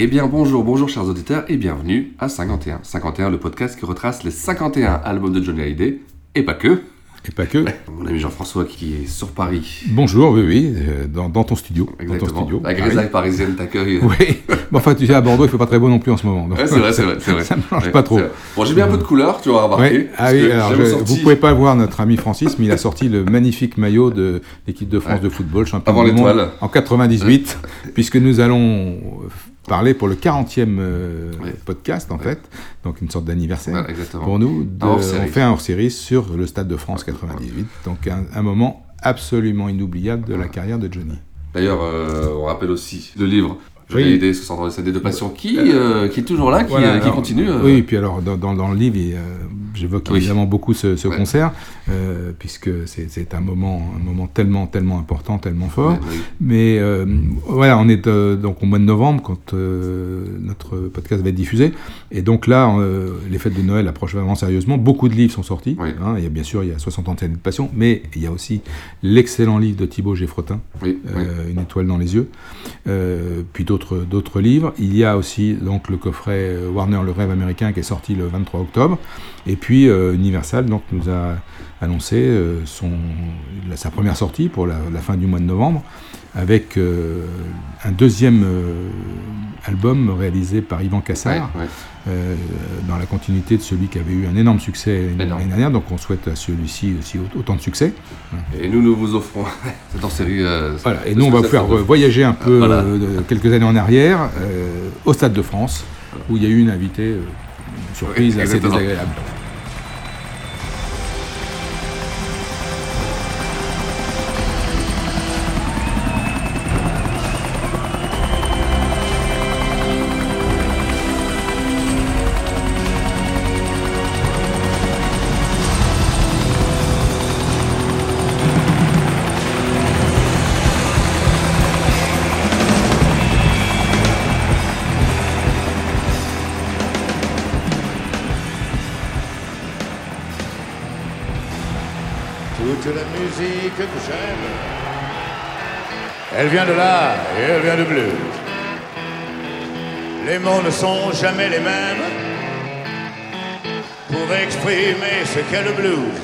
Eh bien bonjour, bonjour chers auditeurs et bienvenue à 51. 51, le podcast qui retrace les 51 albums de Johnny Hallyday, et pas que. Et pas que. Mon ami Jean-François qui est sur Paris. Bonjour, oui, oui, dans, dans ton studio. Exactement. Dans ton studio. La grisaille parisienne t'accueille. Oui, mais enfin tu sais, à Bordeaux il fait pas très beau non plus en ce moment. Ouais, c'est vrai, c'est vrai. Ça ne change Ouais, pas trop. Bon, j'ai mis un peu de couleur, tu vas remarquer. Ouais. Ah oui, alors je- sorti- vous pouvez pas voir notre ami Francis, mais il a sorti le magnifique maillot de l'équipe de France de football, champion Avant du monde l'étoile. en 98, puisque nous allons parler pour le 40e euh, Ouais. podcast en Ouais. fait, donc une sorte d'anniversaire Voilà, pour nous. de- on fait un hors-série sur le Stade de France 98, donc un, un moment absolument inoubliable de la carrière de Johnny. D'ailleurs, euh, on rappelle aussi le livre Johnny Oui. Hallyday, 60 ans de passion, qui, euh, qui est toujours là, qui, Voilà, qui alors, continue. Oui, et puis alors dans, dans- dans le livre, il, j'évoque Oui. évidemment beaucoup ce, ce Ouais. concert, euh, puisque c'est un moment, un moment tellement, tellement important, tellement fort. ouais, oui. Mais euh, voilà, on est euh, donc au mois de novembre quand euh, notre podcast va être diffusé. Et donc là, euh, les fêtes de Noël approchent vraiment sérieusement. Beaucoup de livres sont sortis. Oui. hein. il y a bien sûr, il y a 60 ans de passion, mais il y a aussi l'excellent livre de Thibaut Geffrotin, euh, Une étoile dans les yeux, euh, puis d'autres livres. Il y a aussi donc le coffret euh, Warner Le Rêve américain qui est sorti le 23 octobre. Et puis euh, Universal donc nous a annoncé euh, son, la- sa première sortie pour la, la fin du mois de novembre avec euh, un deuxième album réalisé par Yvan Cassard Ouais, ouais. euh, dans la continuité de celui qui avait eu un énorme succès l'année dernière. Donc on souhaite à celui-ci aussi autant de succès. Et nous, nous vous offrons cette euh, Voilà, et nous, on va vous faire voyager un peu Voilà. euh, quelques années en arrière au Stade de France, où il y a eu une invitée, une surprise Oui, assez désagréable. Elle vient de là et elle vient de bleu. Les mots ne sont jamais les mêmes pour exprimer ce qu'est le blues.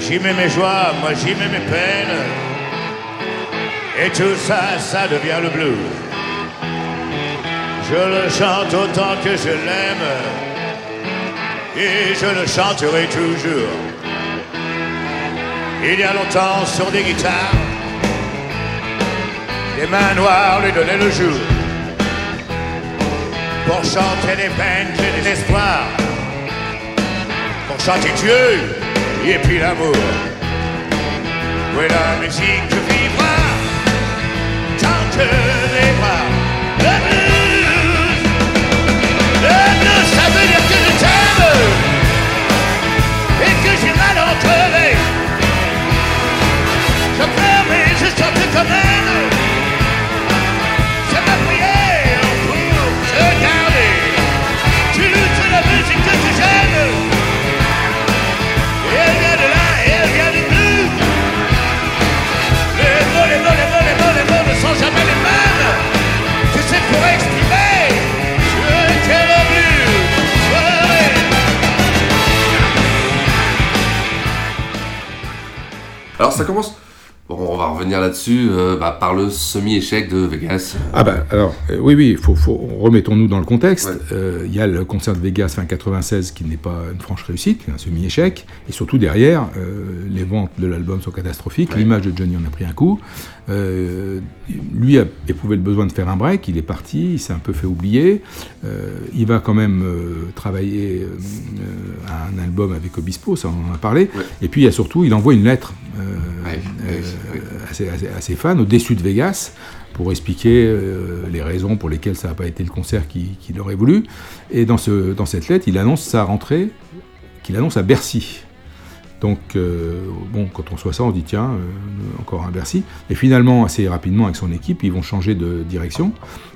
J'y mets mes joies, moi j'y mets mes peines. Et tout ça, ça devient le blues. Je le chante autant que je l'aime. Et je le chanterai toujours. Il y a longtemps sur des guitares, des mains noires lui donnaient le jour. Pour chanter les peines et les espoirs. Pour chanter Dieu et puis l'amour. Oui, la musique vivra tant que les bras. Le blues, le blues, ça veut dire que je t'aime et que j'ai mal les. Je pleure mais je chante quand. Alors ça commence revenir là-dessus euh, bah, par le semi-échec de Vegas. Ah bah alors euh, oui oui, faut, faut remettons-nous dans le contexte. Euh, Il y a le concert de Vegas fin 96 qui n'est pas une franche réussite, un semi-échec, et surtout derrière, les ventes de l'album sont catastrophiques. L'image de Johnny en a pris un coup. Lui a éprouvé le besoin de faire un break, il est parti, il s'est un peu fait oublier. Il va quand même travailler à un album avec Obispo, ça on en a parlé. Et puis il y a surtout, il envoie une lettre euh, euh, ses, à ses- fans, au déçu de Vegas, pour expliquer euh, les raisons pour lesquelles ça n'a pas été le concert qu'il aurait voulu. Et dans cette lettre, il annonce sa rentrée, qu'il annonce à Bercy. Donc, euh, bon, quand on soit ça, on dit tiens, euh, encore un Bercy. Et finalement, assez rapidement, avec son équipe, ils vont changer de direction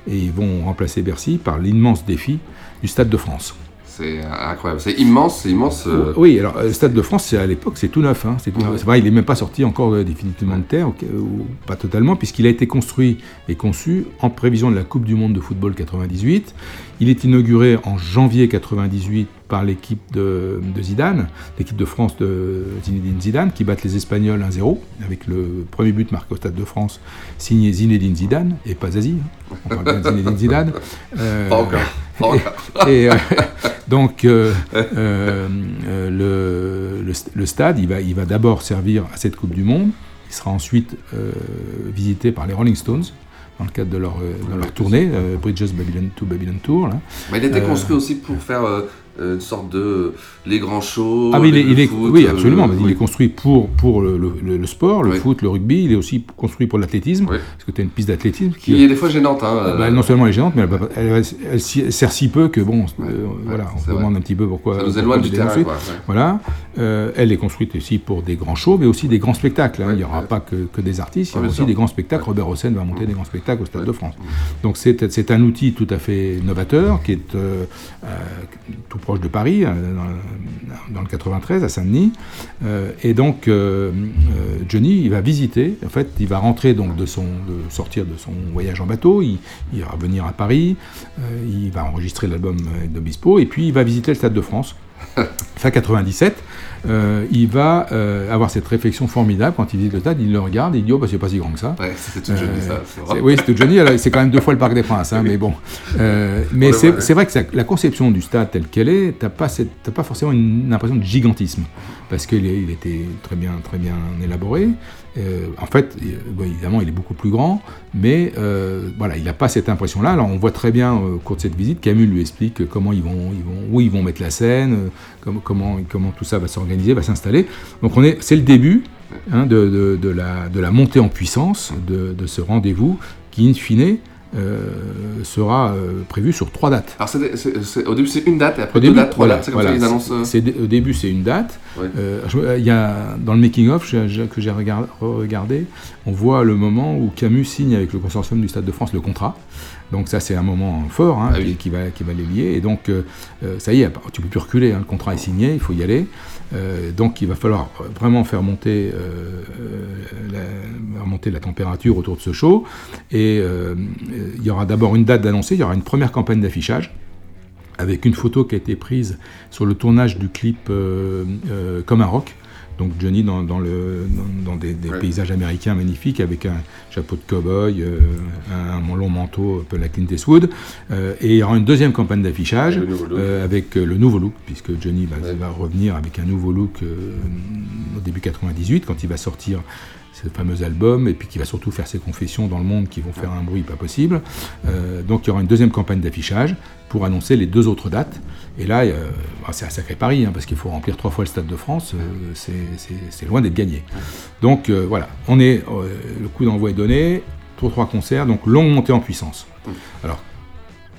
et ils vont remplacer Bercy par l'immense défi du Stade de France. C'est incroyable, c'est immense, c'est immense. euh, Oui, alors le Stade de France, à l'époque, c'est tout neuf. hein, c'est tout neuf. Vrai, il n'est même pas sorti encore euh, définitivement de terre, ou pas totalement, puisqu'il a été construit et conçu en prévision de la Coupe du Monde de football 98. Il est inauguré en janvier 98 par l'équipe de, de Zidane, l'équipe de France de Zinedine Zidane, qui battent les Espagnols 1-0, avec le premier but marqué au Stade de France, signé Zinedine Zidane, et pas Zazie. hein. On parle bien de Zinedine Zidane. Euh, Pas encore, encore. et, euh, donc, euh, euh, le, le, le stade, il va, il va d'abord servir à cette Coupe du Monde. Il sera ensuite visité par les Rolling Stones dans le cadre de leur, euh, de leur tournée, euh, Bridges Babylon to Babylon Tour. Là. bah, il a été Euh, construit aussi pour faire une sorte de les grands shows. Ah, mais il est, avec il le est- foot, oui, euh, absolument. Il oui. est construit pour, pour le, le- le sport, le Oui. foot, le rugby. Il est aussi construit pour l'athlétisme, parce que tu as une piste d'athlétisme Qui est des fois gênante. Hein, Ah bah, euh, non seulement elle est gênante, mais elle, sert si peu que bon, euh, voilà, on se vrai. demande un petit peu pourquoi. Ça nous éloigne du terrain, quoi, ouais. Voilà, Euh, elle est construite aussi pour des grands shows, mais aussi des grands spectacles. hein. Il n'y aura pas que, que des artistes, il y aura aussi des grands spectacles. Robert Hossein va monter des grands spectacles au Stade de France. Donc c'est un outil tout à fait novateur qui est euh, euh, tout proche de Paris, euh, dans, dans le 93 à Saint-Denis. Euh, et donc euh, Johnny, il va visiter. En fait, il va rentrer donc de son, de sortir de son voyage en bateau. Il, il va revenir à Paris. il va enregistrer l'album d'Obispo et puis il va visiter le Stade de France. Fin 97, euh, il va euh, avoir cette réflexion formidable quand il visite le stade, il le regarde, il dit oh bah c'est pas si grand que ça. Ouais, c'est tout Johnny, ça, vrai. c'est- Oui, c'est tout Johnny, c'est quand même deux fois le Parc des Princes, hein, mais bon. Euh, mais c'est ouais. vrai que ça- la conception du stade telle qu'elle est, t'as pas, cette- pas forcément une, impression de gigantisme, parce qu'il il était très bien, très bien élaboré. Euh, en fait, évidemment, il est beaucoup plus grand, mais euh, voilà, il n'a pas cette impression-là. Alors, on voit très bien euh, au cours de cette visite, Camus lui explique comment ils vont, où ils vont mettre la scène, comment, comment, comment tout ça va s'organiser, va s'installer. Donc, on est, c'est le début hein, de, la, montée en puissance de ce rendez-vous qui, in fine, euh, sera euh, prévu sur trois dates. Alors, au début, c'est une date et après Au deux début, dates, trois voilà, dates. C'est comme voilà, ça qu'ils annoncent. euh, au début, c'est une date. Ouais. Euh, y a, dans le making-of je- je- que j'ai regard- regardé, on voit le moment où Camus signe avec le consortium du Stade de France le contrat. Donc ça, c'est un moment fort hein, Ah oui. qui, qui va, qui va les lier. Et donc, euh, euh, ça y est, tu peux plus reculer. hein, le contrat est signé, il faut y aller. Euh, donc, il va falloir vraiment faire monter, euh, la, la température autour de ce show. Et il y aura d'abord une date d'annoncer. Il y aura une première campagne d'affichage avec une photo qui a été prise sur le tournage du clip Comme un rock. Donc Johnny dans, dans le, dans, dans des, des paysages américains magnifiques avec un chapeau de cow-boy, euh, un, un long manteau un peu la Clint Eastwood. Euh, et il y aura une deuxième campagne d'affichage euh, avec le nouveau look, puisque Johnny va, va revenir avec un nouveau look au début 98 quand il va sortir ce fameux album et puis qui va surtout faire ses confessions dans le monde qui vont faire un bruit pas possible. Euh, donc il y aura une deuxième campagne d'affichage pour annoncer les deux autres dates. Et là, euh, bah, c'est un sacré pari, hein, parce qu'il faut remplir trois fois le Stade de France, euh, c'est- loin d'être gagné. Donc euh, voilà, on est, le coup d'envoi est donné, pour trois concerts, donc longue montée en puissance. Alors,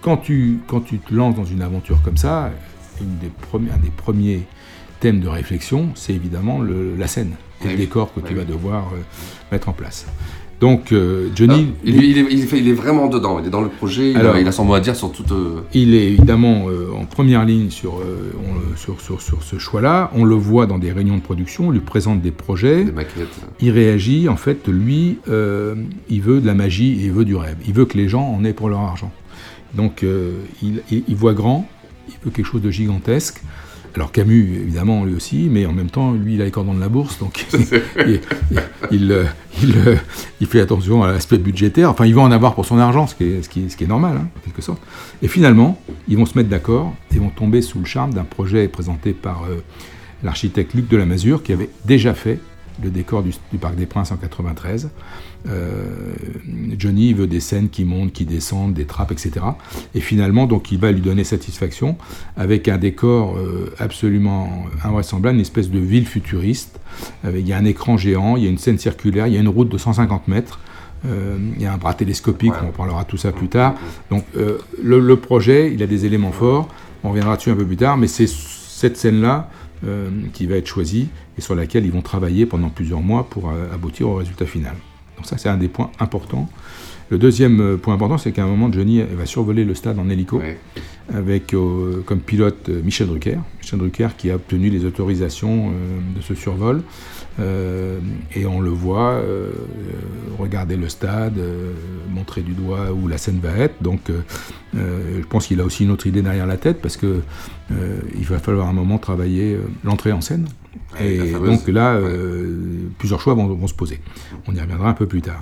quand tu, quand tu te lances dans une aventure comme ça, une des premiers, un des premiers thèmes de réflexion, c'est évidemment le- la scène et le décor que tu vas devoir euh, mettre en place. Donc, euh, Johnny. Ah, il, il est, il, est, il est vraiment dedans, il est dans le projet, il, Alors- a, il a son mot à dire sur toute. euh, Il est évidemment euh, en première ligne sur, on- sur, sur, sur ce choix-là. On le voit dans des réunions de production, on lui présente des projets. Des maquettes. Il réagit, en fait, lui, il veut de la magie et il veut du rêve. Il veut que les gens en aient pour leur argent. Donc, il voit grand, il veut quelque chose de gigantesque. Alors Camus, évidemment, lui aussi, mais en même temps, lui, il a les cordons de la bourse, donc il, il- il, il, il fait attention à l'aspect budgétaire. Enfin, il va en avoir pour son argent, ce qui est, ce qui est, ce qui est normal, hein, en quelque sorte. Et finalement, ils vont se mettre d'accord et vont tomber sous le charme d'un projet présenté par euh, l'architecte Luc de la Masure, qui avait déjà fait le décor du, du Parc des Princes en 93. Euh, Johnny veut des scènes qui montent, qui descendent, des trappes, etc. Et finalement, donc, il va lui donner satisfaction avec un décor euh, absolument invraisemblable, une espèce de ville futuriste. Il y a un écran géant, il y a une scène circulaire, il y a une route de 150 mètres. Euh, il y a un bras télescopique, on parlera tout ça plus tard. Donc le, projet, il a des éléments forts, on reviendra dessus un peu plus tard, mais c'est cette scène-là qui va être choisie et sur laquelle ils vont travailler pendant plusieurs mois pour aboutir au résultat final. Donc ça, c'est un des points importants. Le deuxième point important, c'est qu'à un moment, Johnny va survoler le stade en hélico, ouais. avec euh, comme pilote euh, Michel Drucker. Michel Drucker qui a obtenu les autorisations euh, de ce survol. Et on le voit regarder le stade, montrer du doigt où la scène va être. Donc je pense qu'il a aussi une autre idée derrière la tête, parce que il va falloir un moment travailler l'entrée en scène. Et donc là, plusieurs choix vont, vont se poser. On y reviendra un peu plus tard.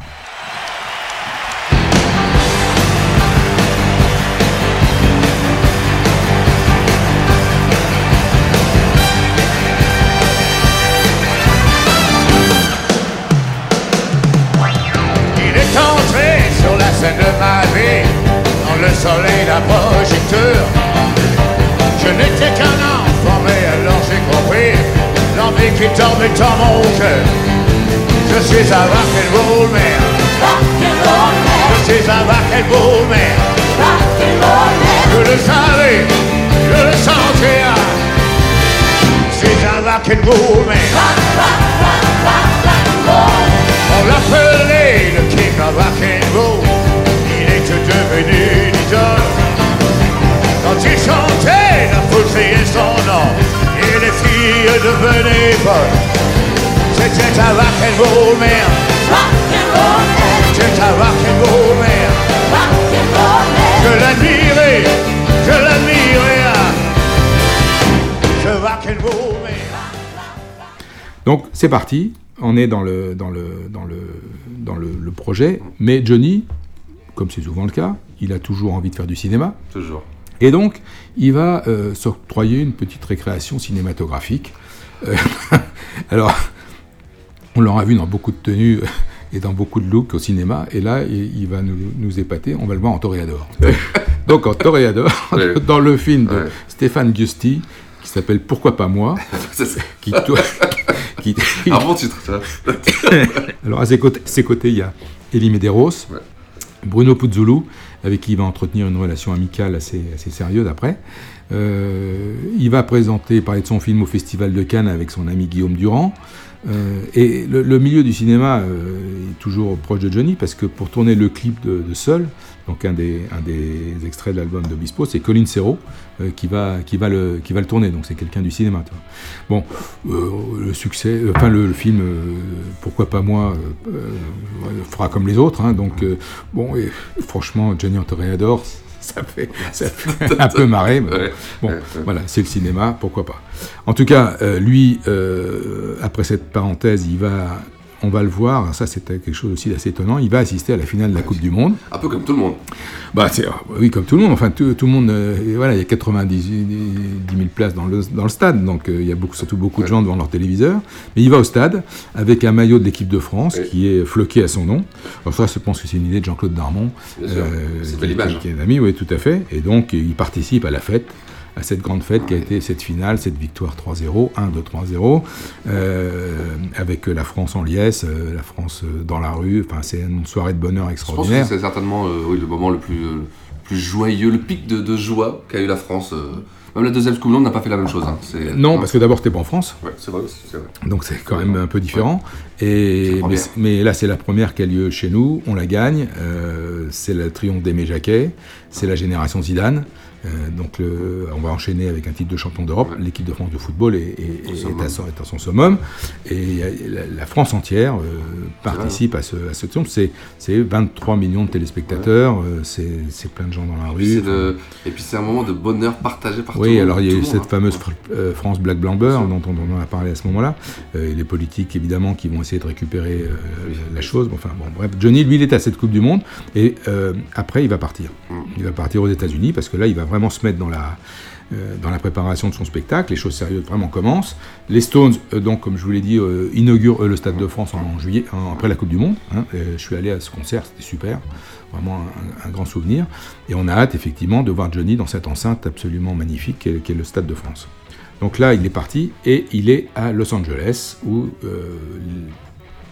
Qui dormait dans mon cœur. Je suis un rock'n'roll man. Rock'n'roll man. Je suis un rock'n'roll man. Rock'n'roll man. Je le savais, je le sentais. Je suis un rock'n'roll man. Rock, rock, rock, rock, rock'n'roll. On l'appelait le king of rock'n'roll devenu l'idole. Quand il chantait, la foule criait son nom, et les filles devenaient folles. C'était un rock'n'roll man. Rock'n'roll man. C'était un rock'n'roll man. Rock'n'roll man. Je l'admirais, je l'admirais. Ce rock'n'roll man. Donc c'est parti, on est dans le, dans le, dans le, dans le, le projet, mais Johnny, comme c'est souvent le cas, il a toujours envie de faire du cinéma. Toujours. Et donc, il va euh, s'octroyer une petite récréation cinématographique. Euh, alors, on l'aura vu dans beaucoup de tenues et dans beaucoup de looks au cinéma, et là, il, il va nous, nous, épater, on va le voir en toréador. donc, en toréador, dans le film de ouais. Stéphane Giusti, qui s'appelle Pourquoi pas moi qui, qui, Un bon titre, ça. Alors, à ses côtés, ses côtés, il y a Elie Medeiros. Ouais. Bruno Puzzolo, avec qui il va entretenir une relation amicale assez, sérieuse après. Euh, il va présenter, parler de son film au Festival de Cannes avec son ami Guillaume Durand. Euh, et le, le, milieu du cinéma euh, est toujours proche de Johnny parce que pour tourner le clip de, de Seul, donc un des, un des extraits de l'album de Bispo, c'est Colin Serrault euh, qui, va, qui, va le, qui va le tourner, donc c'est quelqu'un du cinéma. Bon, euh, le succès, enfin le, le film, pourquoi pas moi, fera comme les autres. Hein, donc bon, et, franchement, Johnny Antoreador, ça fait, ça fait un peu marrer. Mais ouais, bon, ouais, ouais. voilà, c'est le cinéma, pourquoi pas. En tout cas, euh, lui, euh, après cette parenthèse, il va, on va le voir, ça c'était quelque chose aussi d'assez étonnant, il va assister à la finale de la Coupe du Monde. Un peu comme tout le monde. Bah, oui, comme tout le monde, enfin tout, tout le monde, euh, voilà, il y a 90 000 places dans le, dans le stade, donc euh, il y a beaucoup, surtout beaucoup de gens devant leur téléviseur, mais il va au stade avec un maillot de l'équipe de France qui est floqué à son nom. Alors ça, je pense que c'est une idée de Jean-Claude Darmon, euh, c'est qui est un ami, oui, tout à fait, et donc il participe à la fête à cette grande fête qui a été cette finale, cette victoire 3-0, 1-2-3-0, euh, avec la France en liesse, euh, la France dans la rue. Enfin, c'est une soirée de bonheur extraordinaire. Je pense que c'est certainement euh, oui, le moment le plus, le plus joyeux, le pic de, de joie qu'a eu la France. Même la deuxième Coupe du Monde n'a pas fait la même chose. Hein. Non, parce que d'abord, c'était pas en France. Ouais, c'est vrai. Vrai. Donc, c'est quand même un peu différent. Ouais. Et, mais, mais, là, c'est la première qui a lieu chez nous. On la gagne. Euh, c'est le triomphe d'Aimé Jacquet. C'est la génération Zidane. Euh, donc le- on va enchaîner avec un titre de champion d'Europe. L'équipe de France de football est, est- est summum. à, son, est à son summum. Et la, France entière euh, participe à ce, à ce triomphe. C'est c'est 23 millions de téléspectateurs, euh, c'est plein de gens dans la rue. Et puis c'est un moment de bonheur partagé par tout le Oui, monde, alors il y a eu monde, cette hein. fameuse fr- euh, France Black Blanc Beurre dont on, on a parlé à ce moment-là. Les politiques, évidemment, qui vont essayer de récupérer la chose. Bon, Enfin, bon, bref, Johnny, lui, il est à cette Coupe du Monde. Et après, il va partir. Mm. Il va partir aux États-Unis parce que là, il va vraiment se mettre dans la, dans la préparation de son spectacle. Les choses sérieuses vraiment commencent. Les Stones, euh, donc, comme je vous l'ai dit, euh, inaugurent euh, le Stade de France en, juillet, après la Coupe du Monde. hein. Euh, je suis allé à ce concert, c'était super. Vraiment un, grand souvenir. Et on a hâte, effectivement, de voir Johnny dans cette enceinte absolument magnifique qu'est le Stade de France. Donc là, il est parti et il est à Los Angeles où euh,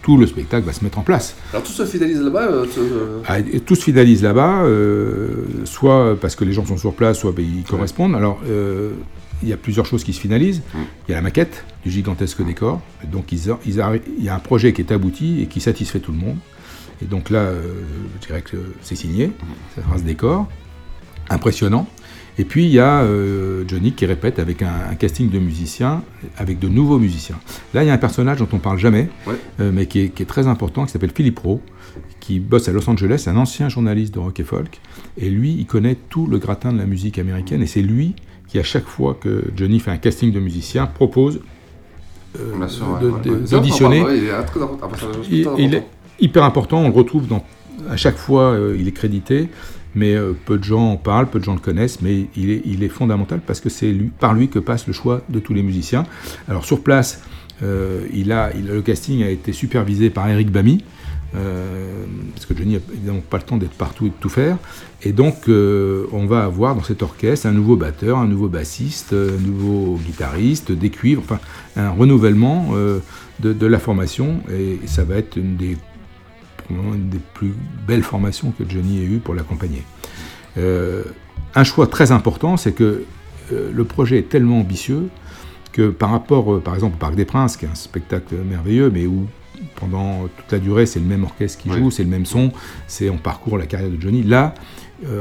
tout le spectacle va se mettre en place. Alors tout se fidélise là-bas. euh, tout, euh, Ah, Tout se finalise là-bas, euh, soit parce que les gens sont sur place, soit ben, ils correspondent. Alors, il y a plusieurs choses qui se finalisent. Il y a la maquette du gigantesque décor. Donc, ils, ils il y a un projet qui est abouti et qui satisfait tout le monde. Et donc là, je dirais que c'est signé. Ça sera ce décor. Impressionnant. Et puis, il y a euh, Johnny qui répète avec un, un casting de musiciens, avec de nouveaux musiciens. Là, il y a un personnage dont on parle jamais, Ouais. euh, mais qui est, qui est très important, qui s'appelle Philippe Rowe, qui bosse à Los Angeles, un ancien journaliste de rock et folk, et lui, il connaît tout le gratin de la musique américaine, et c'est lui qui, à chaque fois que Johnny fait un casting de musiciens, propose euh, ouais, ouais, d'auditionner. Il est Il, il hyper important, on le retrouve dans, à chaque fois, il est crédité, mais euh, peu de gens en parlent, peu de gens le connaissent, mais il est, fondamental parce que c'est par lui que passe le choix de tous les musiciens. Alors sur place, euh, le casting a été supervisé par Eric Bamy, euh, parce que Johnny n'a évidemment pas le temps d'être partout et de tout faire. Et donc, on va avoir dans cet orchestre un nouveau batteur, un nouveau bassiste, un nouveau guitariste, des cuivres, enfin, un renouvellement de, de la formation. Et ça va être une des, probablement une des plus belles formations que Johnny ait eu pour l'accompagner. Euh, un choix très important, c'est que euh, le projet est tellement ambitieux que par rapport, euh, par exemple, au Parc des Princes, qui est un spectacle merveilleux, mais où pendant toute la durée, c'est le même orchestre qui joue, c'est le même son, c'est on parcourt la carrière de Johnny. Là,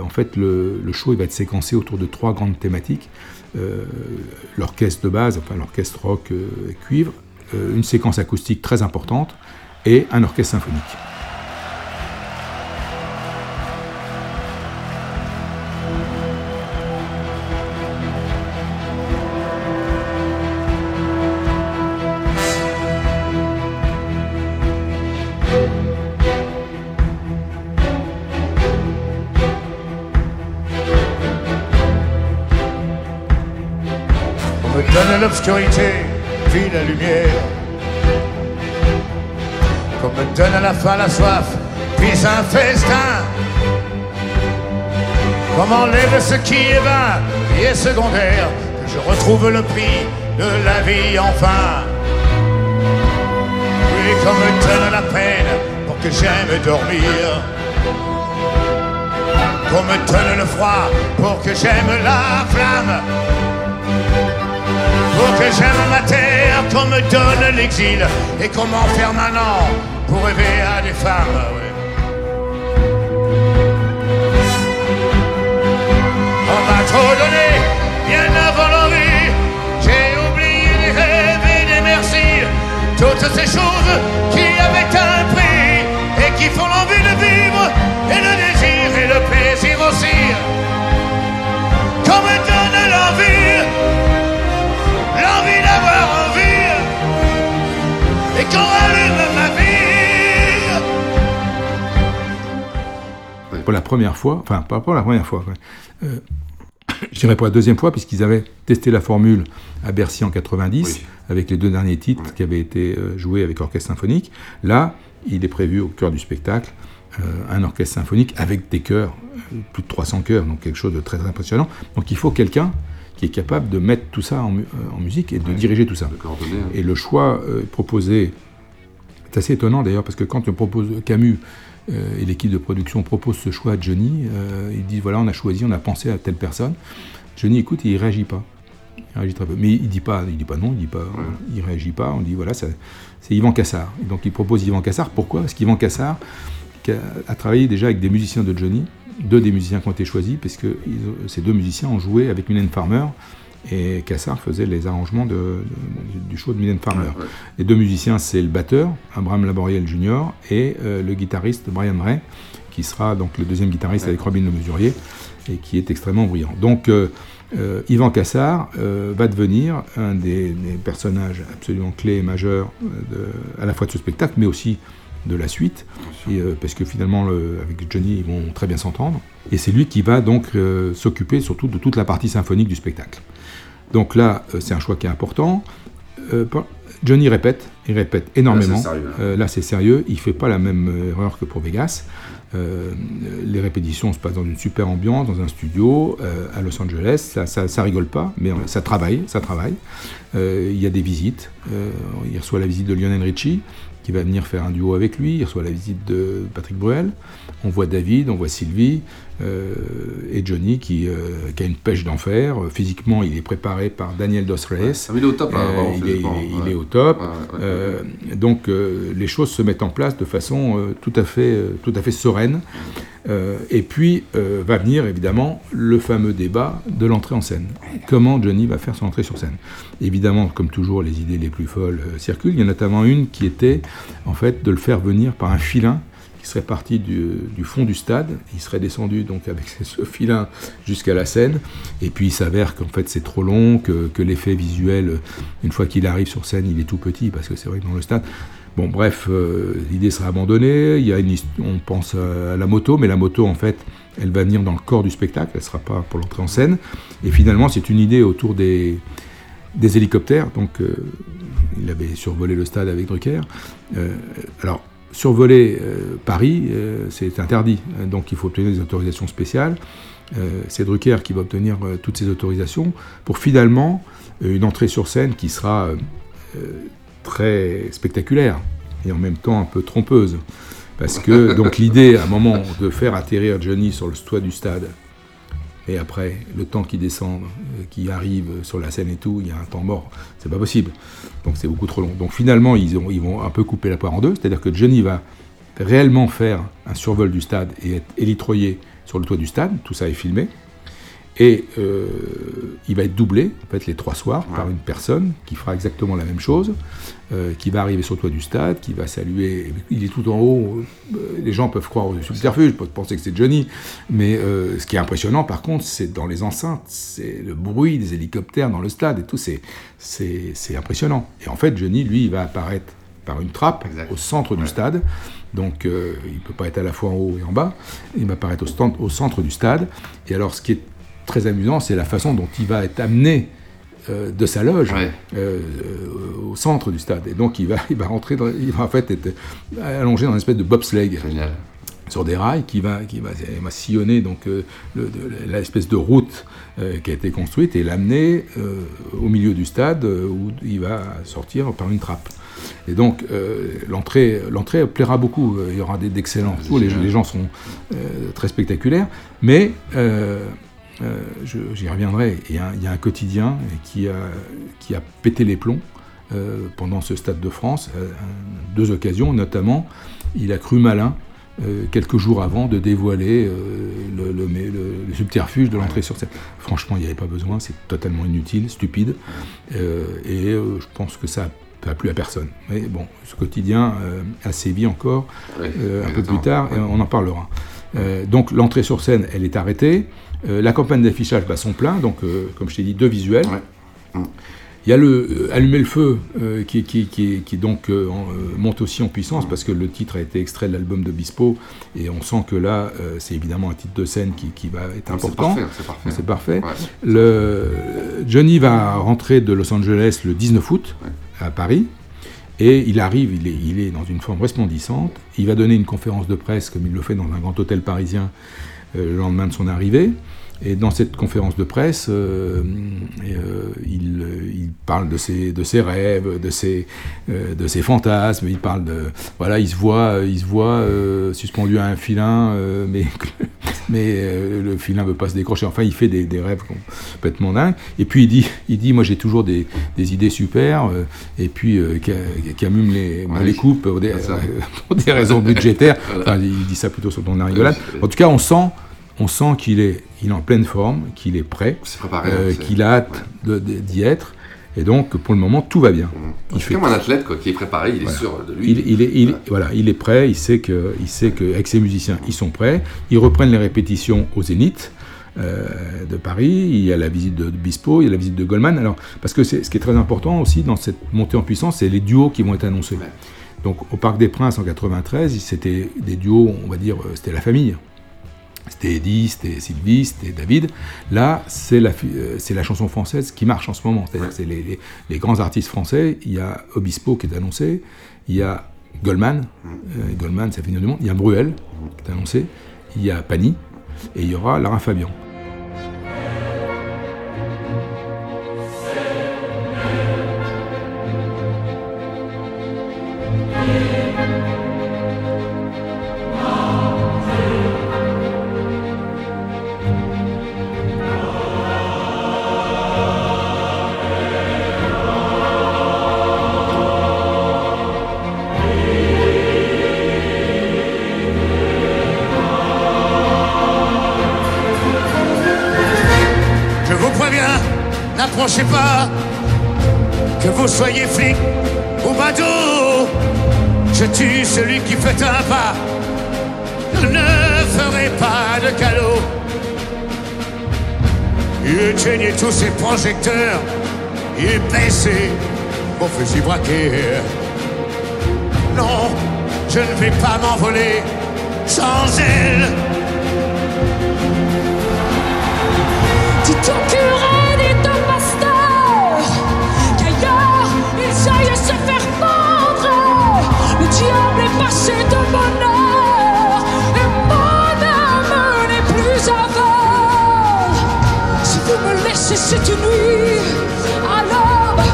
en fait, le, le show il va être séquencé autour de trois grandes thématiques l'orchestre de base, enfin l'orchestre rock et cuivre, une séquence acoustique très importante et un orchestre symphonique. L'obscurité, puis la lumière. Qu'on me donne à la fin la soif, puis un festin. Qu'on m'enlève ce qui est vain, qui est secondaire, que je retrouve le prix de la vie enfin. Oui, qu'on me donne la peine pour que j'aime dormir. Qu'on me donne le froid pour que j'aime la flamme. Pour que j'aime ma terre, qu'on me donne l'exil et qu'on m'enferme un an pour rêver à des femmes. On m'a trop donné, bien avant l'envie. J'ai oublié des rêves et des merci. Toutes ces choses qui avaient un prix et qui font l'envie de vivre et le désir et le plaisir aussi. Qu'on me donne l'envie Pour la première fois, enfin pas pour la première fois. Euh, je dirais pour la deuxième fois, puisqu'ils avaient testé la formule à Bercy en 90, Oui. avec les deux derniers titres qui avaient été euh, joués avec orchestre symphonique. Là, il est prévu au cœur du spectacle euh, un orchestre symphonique avec des chœurs, plus de 300 chœurs, donc quelque chose de très impressionnant. Donc il faut quelqu'un qui est capable de mettre tout ça en, euh, en musique et de diriger tout ça. De hein. Et le choix euh, proposé, c'est assez étonnant d'ailleurs, parce que quand on propose Camus euh, et l'équipe de production propose ce choix à Johnny, euh, ils disent voilà, on a choisi, on a pensé à telle personne. Johnny écoute et il réagit pas. Il réagit très peu. Mais il dit pas, il dit pas non, il dit pas, il réagit pas. On dit voilà, c'est Yvan Cassard. Et donc il propose Yvan Cassard. Pourquoi? Parce qu'Yvan Cassard a travaillé déjà avec des musiciens de Johnny deux des musiciens qui ont été choisis, parce que ils- ces deux musiciens ont joué avec Mylène Farmer, et Cassar faisait les arrangements de- de- du show de Mylène Farmer. Ouais, ouais. Les deux musiciens, c'est le batteur, Abraham Laboriel Jr., et euh, le guitariste Brian Ray, qui sera donc le deuxième guitariste avec Robin Le Mesurier, et qui est extrêmement brillant. Donc, euh, euh, Yvan Cassar euh, va devenir un des, des personnages absolument clés et majeurs euh, de- à la fois de ce spectacle, mais aussi de la suite, et, euh, parce que finalement, le- avec Johnny, ils vont très bien s'entendre. Et c'est lui qui va donc euh, s'occuper surtout de toute la partie symphonique du spectacle. Donc là, euh, c'est un choix qui est important. Johnny répète, il répète énormément. Là, c'est sérieux, là. C'est sérieux. Il fait pas la même erreur que pour Vegas. Les répétitions se passent dans une super ambiance, dans un studio à Los Angeles. Ça, ça, ça rigole pas, mais ça travaille, ça travaille. Il y a des visites. Il reçoit la visite de Lionel Richie, qui va venir faire un duo avec lui. Il reçoit la visite de Patrick Bruel. On voit David, on voit Sylvie euh, et Johnny qui, euh, qui a une pêche d'enfer. Physiquement, il est préparé par Daniel Dos Reyes. Ah, il est au top, hein, Euh, il, est, il est- physiquement, il ouais. est au top. Ouais, donc les choses se mettent en place de façon tout, à fait, tout à fait sereine. Euh, et puis euh, va venir évidemment le fameux débat de l'entrée en scène. Comment Johnny va faire son entrée sur scène? Évidemment, comme toujours, les idées les plus folles euh, circulent. Il y en a notamment une qui était en fait de le faire venir par un filin qui serait parti du, fond du stade. Il serait descendu donc avec ce filin jusqu'à la scène. Et puis il s'avère qu'en fait c'est trop long, que, que l'effet visuel, une fois qu'il arrive sur scène, il est tout petit parce que c'est vrai que dans le stade. Bon, bref, euh, l'idée sera abandonnée. On pense à la moto, mais la moto en fait, elle va venir dans le corps du spectacle. Elle sera pas pour l'entrée en scène. Et finalement, c'est une idée autour des hélicoptères. Donc, euh, il avait survolé le stade avec Drucker. Euh, alors, survoler Paris, c'est interdit. Donc, il faut obtenir des autorisations spéciales. C'est Drucker qui va obtenir toutes ces autorisations pour finalement une entrée sur scène qui sera très spectaculaire et en même temps un peu trompeuse. Parce que donc l'idée à un moment de faire atterrir Johnny sur le toit du stade et après, le temps qu'il descende, euh, qu'il arrive sur la scène et tout, il y a un temps mort. C'est pas possible. Donc c'est beaucoup trop long. Donc finalement, ils, ont- ils vont un peu couper la poire en deux. C'est-à-dire que Johnny va réellement faire un survol du stade et être élitroyé sur le toit du stade. Tout ça est filmé. Et euh, il va être doublé, en fait, les trois soirs, par une personne qui fera exactement la même chose, euh, qui va arriver sur le toit du stade, qui va saluer. Il est tout en haut. euh, les gens peuvent croire au subterfuge, peuvent penser que c'est Johnny. Mais ce qui est impressionnant, par contre, c'est dans les enceintes, c'est le bruit des hélicoptères dans le stade et tout. C'est, impressionnant. Et en fait, Johnny, lui, il va apparaître par une trappe au centre du stade. Donc, euh, il ne peut pas être à la fois en haut et en bas. Il va apparaître au, au centre du stade. Et alors, ce qui est très amusant, c'est la façon dont il va être amené euh, de sa loge euh, euh, au centre du stade. Et donc, il va, il va rentrer, dans- il va en fait être allongé dans une espèce de bobsleigh sur des rails qui va, qui va, va sillonner donc euh, le- de- l'espèce de route qui a été construite et l'amener au milieu du stade où il va sortir par une trappe. Et donc l'entrée, l'entrée plaira beaucoup. Il y aura des- d'excellents tours. Les, les gens sont très spectaculaires, mais j'y reviendrai. Il y, a, il y a un quotidien qui a, qui a pété les plombs euh, pendant ce Stade de France, à deux occasions notamment. Il a cru malin euh, quelques jours avant de dévoiler euh, le, le- mais le- le subterfuge de l'entrée sur scène. Franchement, il n'y avait pas besoin, c'est totalement inutile, stupide, Euh, et euh, je pense que ça n'a plu à personne. Mais bon, ce quotidien euh, a sévi encore euh, un peu plus tard, et on en parlera. Euh, donc l'entrée sur scène, elle est arrêtée. Euh, la campagne d'affichage bat son plein, donc euh, comme je t'ai dit, deux visuels. Il y a le euh, Allumer le feu euh, qui, qui, qui, qui donc euh, monte aussi en puissance parce que le titre a été extrait de l'album de Bispo et on sent que là c'est évidemment un titre de scène qui, qui va être c'est important. parfait, c'est parfait. C'est parfait. Ouais. Le, Johnny va rentrer de Los Angeles le 19 août à Paris. Et il arrive, il est, il est dans une forme resplendissante. Il va donner une conférence de presse, comme il le fait dans un grand hôtel parisien, le lendemain de son arrivée. Et dans cette conférence de presse, euh, et, euh, il, euh, il parle de ses, de ses rêves, de ses, euh, de ses fantasmes. Il parle de, voilà, il se voit, il se voit suspendu à un filin, mais mais le filin ne veut pas se décrocher. Enfin, il fait des, des rêves complètement dingues. Et puis il dit, il dit, moi j'ai toujours des, des idées super. et puis Ca- Camus me les, Ouais, les coupe pour des, pour raisons budgétaires. Enfin, il dit ça plutôt sur ton la rigolade. En tout cas, on sent on sent qu'il est, il est en pleine forme, qu'il est prêt, euh, c'est- qu'il a hâte d'y être. Et donc, pour le moment, tout va bien. Il fait comme un athlète quoi, qui est préparé, il est Voilà. sûr de lui. Il, il est, il- voilà, il est prêt, il sait que, il sait que avec ses musiciens, ils sont prêts. Ils reprennent les répétitions au Zénith euh, de Paris. Il y a la visite de, de Bispo, il y a la visite de Goldman. Alors, parce que c'est- ce qui est très important aussi dans cette montée en puissance, c'est les duos qui vont être annoncés. Donc, au Parc des Princes en 93, c'était des duos, on va dire, euh, c'était la famille. C'était Eddie, c'était Sylvie, c'était David. Là, c'est la, fi- euh, c'est la chanson française qui marche en ce moment. C'est-à-dire c'est les, les- les grands artistes français. Il y a Obispo qui est annoncé. Il y a Goldman. Euh, Goldman, ça finit du monde. Il y a Bruel qui est annoncé. Il y a Pani. Et il y aura Lara Fabian. Vous soyez flic ou badaud, je tue celui qui fait un pas. Je ne ferai pas de calot. Éteignez tous ces projecteurs et baissez vos fusils braqués. Non, je ne vais pas m'envoler sans elle. Au diable est passé de bonheur et mon âme n'est plus aveugle. Si vous me laissez cette nuit l'aube,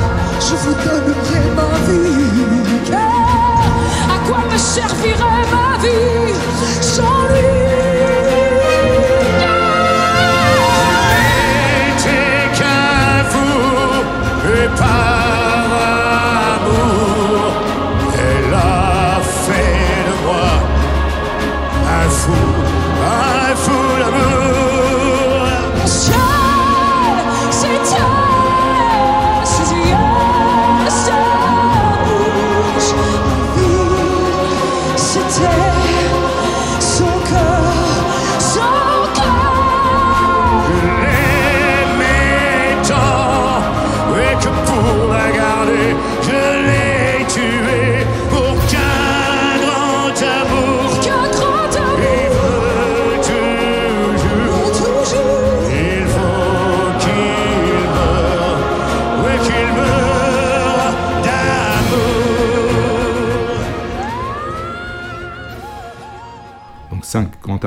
je vous donnerai ma vie. À quoi me servirait ma vie sans lui?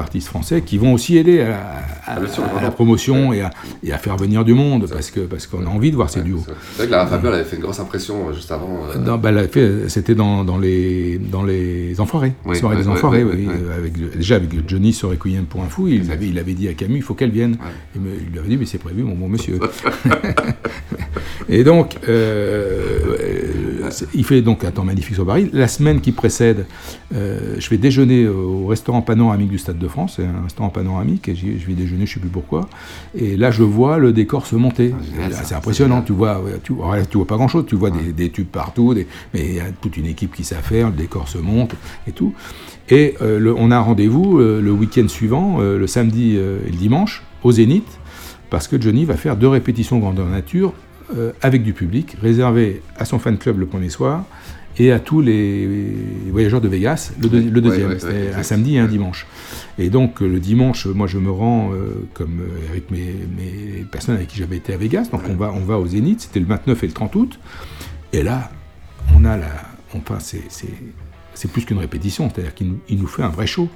Artistes français qui vont aussi aider à, la- vraiment. la promotion et à, et à faire venir du monde parce que parce qu'on a envie de voir ces duos. C'est vrai que Lara Fabian avait fait une grosse impression euh, juste avant. euh, bah, c'était dans, dans les dans les enfoirés, Oui, soirée ouais, des enfoirés. oui, avec, déjà avec Johnny sur Requiem pour un fou, il avait, il avait dit à Camus, il faut qu'elle vienne. Il, me- il lui avait dit, mais c'est prévu, mon bon monsieur. Et donc, euh, il fait donc un temps magnifique sur Paris. La semaine qui précède, euh, je vais déjeuner au restaurant panoramique du Stade de France, c'est un restaurant panoramique, et je vais déjeuner, je sais plus pourquoi. Et là, je vois le décor se monter. ça, c'est impressionnant, tu vois, tu, ouais, tu vois pas grand-chose, tu vois des, des tubes partout, des- mais il y a toute une équipe qui sait faire, le décor se monte et tout. Et euh, le- on a un rendez-vous euh, le week-end suivant, le samedi et le dimanche, au Zénith, parce que Johnny va faire deux répétitions grandeur nature euh, avec du public, réservées à son fan club le premier soir et à tous les voyageurs de Vegas le, deux- le Ouais, deuxième. ouais, ouais, C'était un samedi et un dimanche. Et donc euh, le dimanche, moi je me rends euh, comme euh, avec mes, mes personnes avec qui j'avais été à Vegas. Donc on va on va au Zénith. C'était le 29 et le 30 août. Et là, on a la, enfin c'est plus qu'une répétition. C'est-à-dire qu'il nous, il nous fait un vrai show.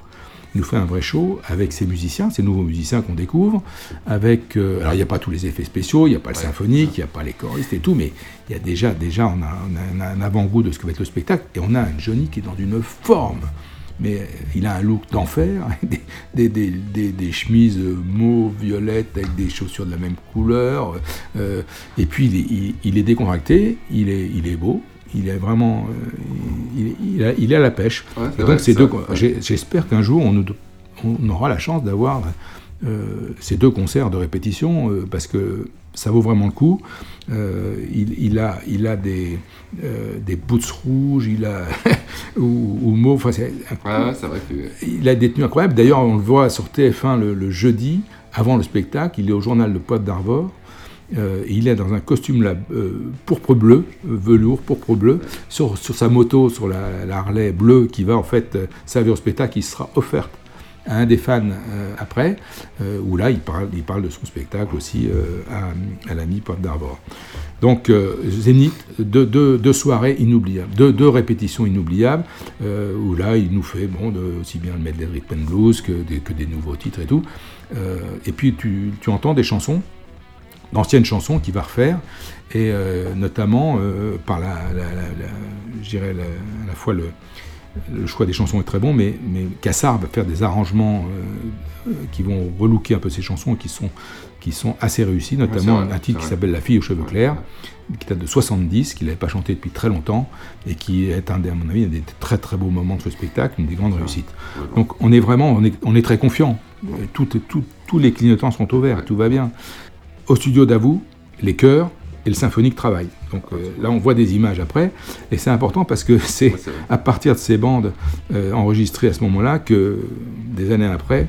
Il nous fait un vrai show avec ces musiciens, ces nouveaux musiciens qu'on découvre. Avec, euh, alors il n'y a pas tous les effets spéciaux, il n'y a pas le symphonique, il n'y a pas les choristes et tout, mais il y a déjà, déjà on a, on un avant-goût de ce que va être le spectacle. Et on a un Johnny qui est dans une forme. Mais euh, il a un look d'enfer, des, des, des, des- chemises euh, mauve, violettes, avec des chaussures de la même couleur. euh, et puis il est, il- il est décontracté, il est, il est beau, il est vraiment. euh, il, il a- il est à la pêche. Ouais, Et donc ces deux, j'espère qu'un jour on, nous- on aura la chance d'avoir euh, ces deux concerts de répétition euh, parce que ça vaut vraiment le coup. Euh, il, il, a, il a des, euh, des boots rouges, il a. ou, ou mauve, enfin, que. il a des tenues incroyables. D'ailleurs, on le voit sur TF1 le, le jeudi, avant le spectacle. Il est au journal Le Poids d'Arvor. Euh, il est dans un costume euh, pourpre bleu, euh, velours pourpre bleu, sur, sa moto, sur la, Harley bleue qui va en fait servir au spectacle, qui sera offerte à un des fans après, où là il parle, il parle de son spectacle aussi à, à l'ami Poids d'Arvor. Donc Zénith, deux, deux, deux soirées inoubliables, deux, répétitions inoubliables, où là il nous fait bon, aussi bien le medley rhythm and blues que des, nouveaux titres et tout. Et puis tu entends des chansons, d'anciennes chansons qu'il va refaire, et euh, notamment euh, par la, la, la, la- je dirais la- à la fois le, le choix des chansons est très bon, mais, mais Cassard va faire des arrangements euh, qui vont relooker un peu ces chansons et qui sont, qui sont assez réussis, notamment Ouais, c'est vrai, un titre qui s'appelle La fille aux cheveux clairs, qui date de 70, qu'il n'avait pas chanté depuis très longtemps, et qui est, un des, à mon avis, un des très très beaux moments de ce spectacle, une des grandes réussites. Donc on est vraiment, on est, on est très confiant. Tout, tout- tous les clignotants sont au vert, tout va bien. Au studio d'Avou, les chœurs et le symphonique travaillent. Donc euh, là, on voit des images après, et c'est important parce que c'est à partir de ces bandes euh, enregistrées à ce moment-là que, des années après,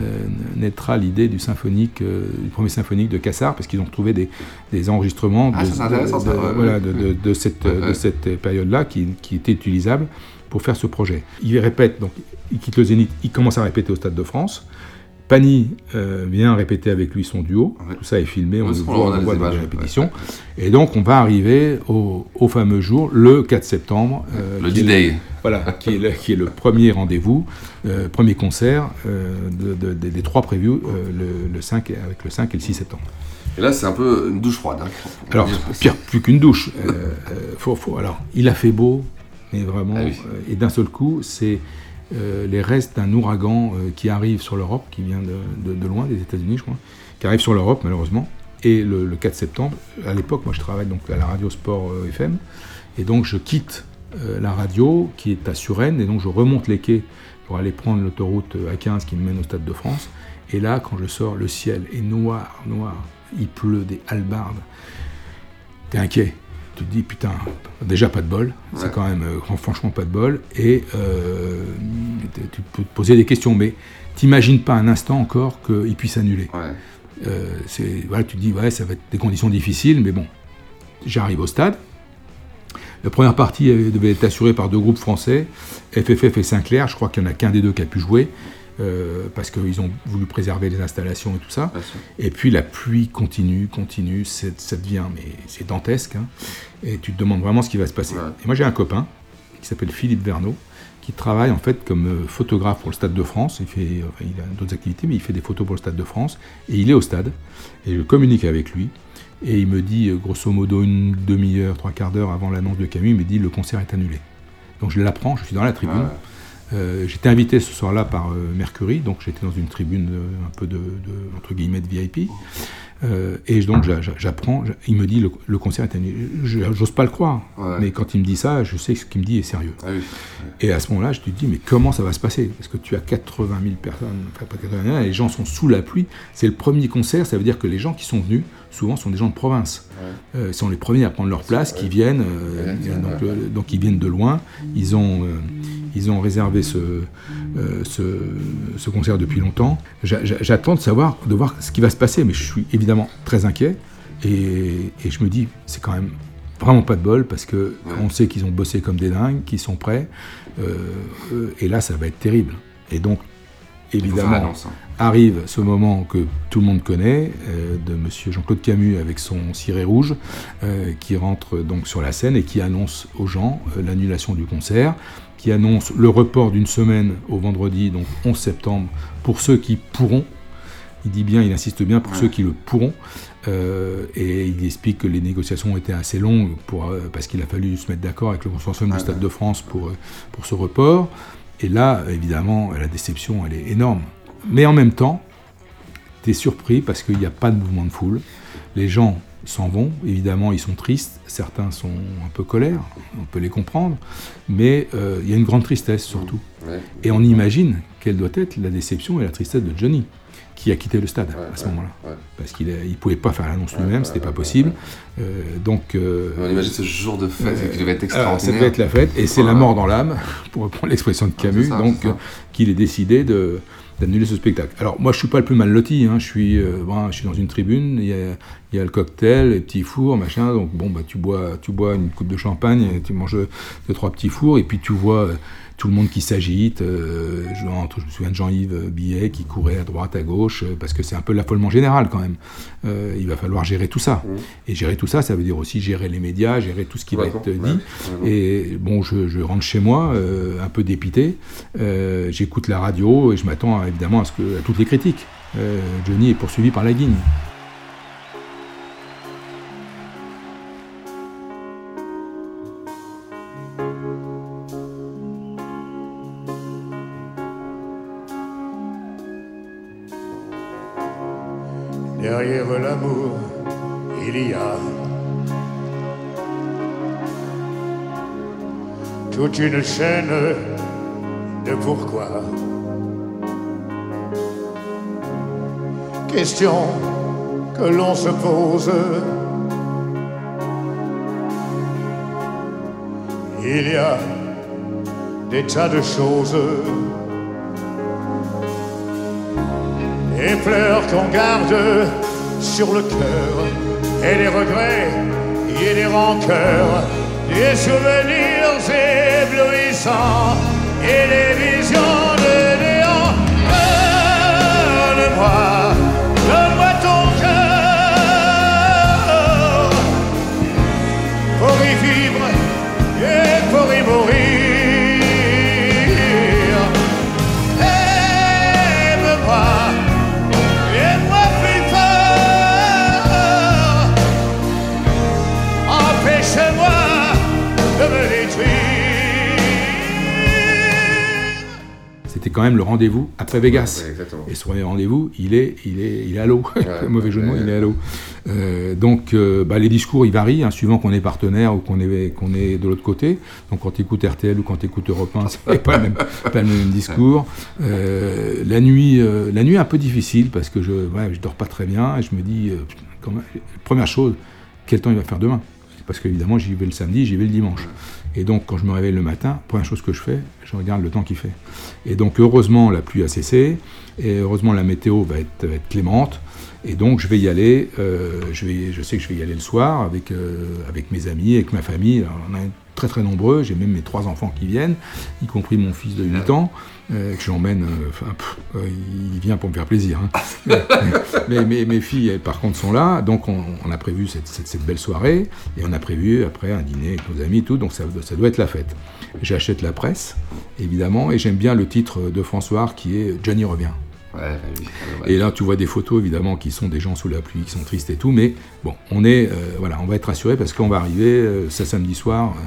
euh, naîtra l'idée du symphonique, du premier symphonique de Cassard, parce qu'ils ont retrouvé des, des enregistrements Ah, cette, de cette période-là qui, qui était utilisable pour faire ce projet. Il répète, donc il quitte le Zénith, il commence à répéter au Stade de France. Pani euh, vient répéter avec lui son duo. Tout ça est filmé, on Ouais, le voit, on on le les voit dans images, les ouais. répétitions. Et donc on va arriver au, au fameux jour, le 4 septembre. euh, Le D-Day. voilà, qui est, le, qui est le premier rendez-vous, euh, premier concert de- de- de- des trois previews, le, le 5, et- avec le 5 et le 6 septembre. Et là, c'est un peu une douche froide. hein. On Alors, pire, plus qu'une douche. Faut, faut- alors, il a fait beau, mais vraiment, Ah oui. et d'un seul coup, c'est euh, les restes d'un ouragan euh, qui arrive sur l'Europe, qui vient de, loin, des États-Unis, je crois, qui arrive sur l'Europe, malheureusement. Et le, le 4 septembre, à l'époque, moi, je travaille donc à la radio Sport euh, FM, et donc je quitte la radio qui est à Suresnes, et donc je remonte les quais pour aller prendre l'autoroute euh, A15 qui me mène au Stade de France. Et là, quand je sors, le ciel est noir, noir. Il pleut des halbardes. T'es inquiet. Tu te dis, putain, déjà pas de bol. C'est quand même, euh, franchement, pas de bol. Et euh, tu peux te poser des questions, mais t'imagines pas un instant encore qu'il puisse annuler. Euh, voilà, tu te dis, ouais, ça va être des conditions difficiles, mais bon. J'arrive au stade. La première partie devait être assurée par deux groupes français, FFF et Sinclair. Je crois qu'il n'y en a qu'un des deux qui a pu jouer, euh, parce qu'ils ont voulu préserver les installations et tout ça. Et puis la pluie continue, continue, ça devient, mais c'est dantesque. hein. et tu te demandes vraiment ce qui va se passer. Et moi j'ai un copain qui s'appelle Philippe Verneau, qui travaille en fait comme euh, photographe pour le Stade de France. Il, fait, enfin, il a d'autres activités, mais il fait des photos pour le Stade de France. Et il est au stade. Et je communique avec lui. Et il me dit, euh, grosso modo, une demi-heure, trois quarts d'heure avant l'annonce de Camus, il me dit le concert est annulé. Donc je l'apprends, je suis dans la tribune. Ouais. Euh, j'étais invité ce soir-là par euh, Mercury, donc j'étais dans une tribune euh, un peu de, de- entre guillemets de VIP. Et donc j'a- j'a- j'apprends, j'a- il me dit le, le concert est annulé. J'ose pas le croire, Ouais. mais quand il me dit ça, je sais que ce qu'il me dit est sérieux. Ah oui. Et à ce moment-là, je te dis, mais comment ça va se passer? Parce que tu as 80 000 personnes, enfin pas 80 000, les gens sont sous la pluie. C'est le premier concert, ça veut dire que les gens qui sont venus, souvent, sont des gens de province. Euh, ils sont les premiers à prendre leur place, qui viennent, euh, donc, ils viennent de loin. Ils ont, euh, ils ont réservé ce, ce, ce concert depuis longtemps. J'a- j'a- J'attends de savoir, de voir ce qui va se passer, mais je suis évidemment très inquiet. Et, et je me dis, c'est quand même vraiment pas de bol parce que on sait qu'ils ont bossé comme des dingues, qu'ils sont prêts. et là, ça va être terrible. Et donc, évidemment, hein. arrive ce moment que tout le monde connaît euh, de Monsieur Jean-Claude Camus avec son ciré rouge, euh, qui rentre donc sur la scène et qui annonce aux gens euh, l'annulation du concert, qui annonce le report d'une semaine au vendredi, donc 11 septembre, pour ceux qui pourront. Il dit bien, il insiste bien pour ceux qui le pourront. Euh, et il explique que les négociations ont été assez longues pour, euh, parce qu'il a fallu se mettre d'accord avec le consortium du Stade de France pour, euh, pour ce report. Et là, évidemment, la déception, elle est énorme. Mais en même temps, tu es surpris parce qu'il n'y a pas de mouvement de foule. Les gens s'en vont, évidemment, ils sont tristes, certains sont un peu colères, on peut les comprendre, mais euh, il y a une grande tristesse surtout. Et on imagine quelle doit être la déception et la tristesse de Johnny qui a quitté le stade à ce moment-là. Parce qu'il ne pouvait pas faire l'annonce lui-même, c'était pas possible. Euh, donc, euh, On imagine ce jour de fête qui devait être extraordinaire. ça devait être la fête, et c'est la mort dans l'âme, pour reprendre l'expression de Camus, ça, donc euh, qu'il ait décidé de d'annuler ce spectacle. Alors moi je suis pas le plus mal loti, hein, je, suis, euh, bon, je suis dans une tribune, il y a, il y a le cocktail, les petits fours, machin, donc bon bah tu bois, tu bois une coupe de champagne, et tu manges deux, trois petits fours, et puis tu vois euh, tout le monde qui s'agite, euh, je, me souviens de Jean-Yves Billet qui courait à droite, à gauche, euh, parce que c'est un peu l'affolement général quand même. Euh, il va falloir gérer tout ça. Et gérer tout ça, ça veut dire aussi gérer les médias, gérer tout ce qui va être dit. ouais, ouais. Et bon, je, je rentre chez moi, euh, un peu dépité. Euh, J'écoute la radio et je m'attends évidemment à, ce que, à toutes les critiques. Euh, Johnny est poursuivi par la guigne. L'amour, il y a toute une chaîne de pourquoi. Question que l'on se pose. Il y a des tas de choses. et pleurs qu'on garde sur le cœur, et des regrets et des rancœurs, des souvenirs éblouissants et des visions de néant. Donne-moi, quand même le rendez-vous après Vegas. Et ce premier rendez-vous, il est, il est, il est à l'eau. Mauvais jeu de mots, il est à l'eau. Euh, donc, euh, bah, les discours, ils varient, hein, suivant qu'on est partenaire ou qu'on est, qu'on est de l'autre côté. Donc, quand tu écoutes RTL ou quand tu écoutes Europe 1, c'est pas, le même- pas le même discours. Euh, la nuit, la nuit est un peu difficile parce que je, ouais, je dors pas très bien et je me dis, première chose, quel temps il va faire demain? Parce qu'évidemment, j'y vais le samedi, j'y vais le dimanche. Et donc, quand je me réveille le matin, première chose que je fais, je regarde le temps qu'il fait. Et donc, heureusement, la pluie a cessé, et heureusement, la météo va être, clémente. Et donc, je vais y aller. euh, je, vais, je sais que je vais y aller le soir avec, euh, avec mes amis, avec ma famille. On est très très nombreux. J'ai même mes trois enfants qui viennent, y compris mon fils de 8 ans, que j'emmène. euh, Enfin, euh, il vient pour me faire plaisir. hein. mais mes, mes filles, elles, par contre, sont là. Donc, on, on a prévu cette, cette- cette belle soirée. Et on a prévu après un dîner avec nos amis et tout. Donc, ça, ça doit être la fête. J'achète la presse, évidemment. Et j'aime bien le titre de François qui est Johnny revient. Ouais. Ouais, Et là, tu vois des photos, évidemment, qui sont des gens sous la pluie, qui sont tristes et tout, mais bon, on est, euh, voilà, on va être rassuré parce qu'on va arriver euh, ce samedi soir. euh,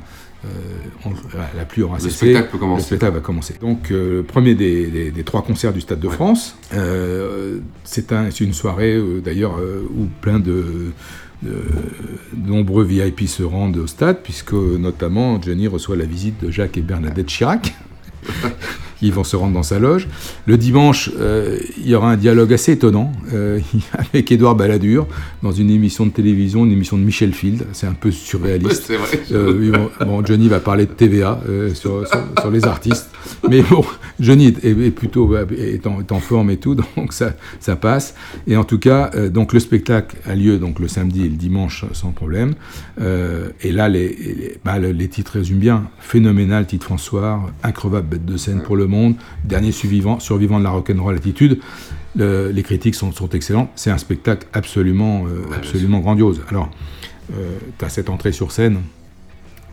on- la- la pluie aura Le cessé. spectacle peut commencer. Le spectacle va commencer. Donc, euh, le premier des, des- des trois concerts du Stade de France. Euh, c'est un, c'est une soirée, euh, d'ailleurs, euh, où plein de, de- de nombreux VIP se rendent au stade, puisque notamment Johnny reçoit la visite de Jacques et Bernadette Chirac. Ils vont se rendre dans sa loge. Le dimanche, euh, il y aura un dialogue assez étonnant euh, avec Édouard Balladur dans une émission de télévision, une émission de Michel Field. C'est un peu surréaliste. Vrai. Euh, bon, Johnny va parler de TVA sur, sur- sur les artistes. Mais bon, Johnny est, est plutôt est en, forme et tout, donc ça, ça passe. Et en tout cas, euh, donc le spectacle a lieu donc le samedi et le dimanche sans problème. Euh, et là, les, les, bah, le- les titres résument bien. Phénoménal, titre François, increvable bête de scène pour le monde, dernier survivant, survivant de la rock'n'roll attitude. Le- les critiques sont, sont excellentes. C'est un spectacle absolument, euh, absolument grandiose. Alors, tu as cette entrée sur scène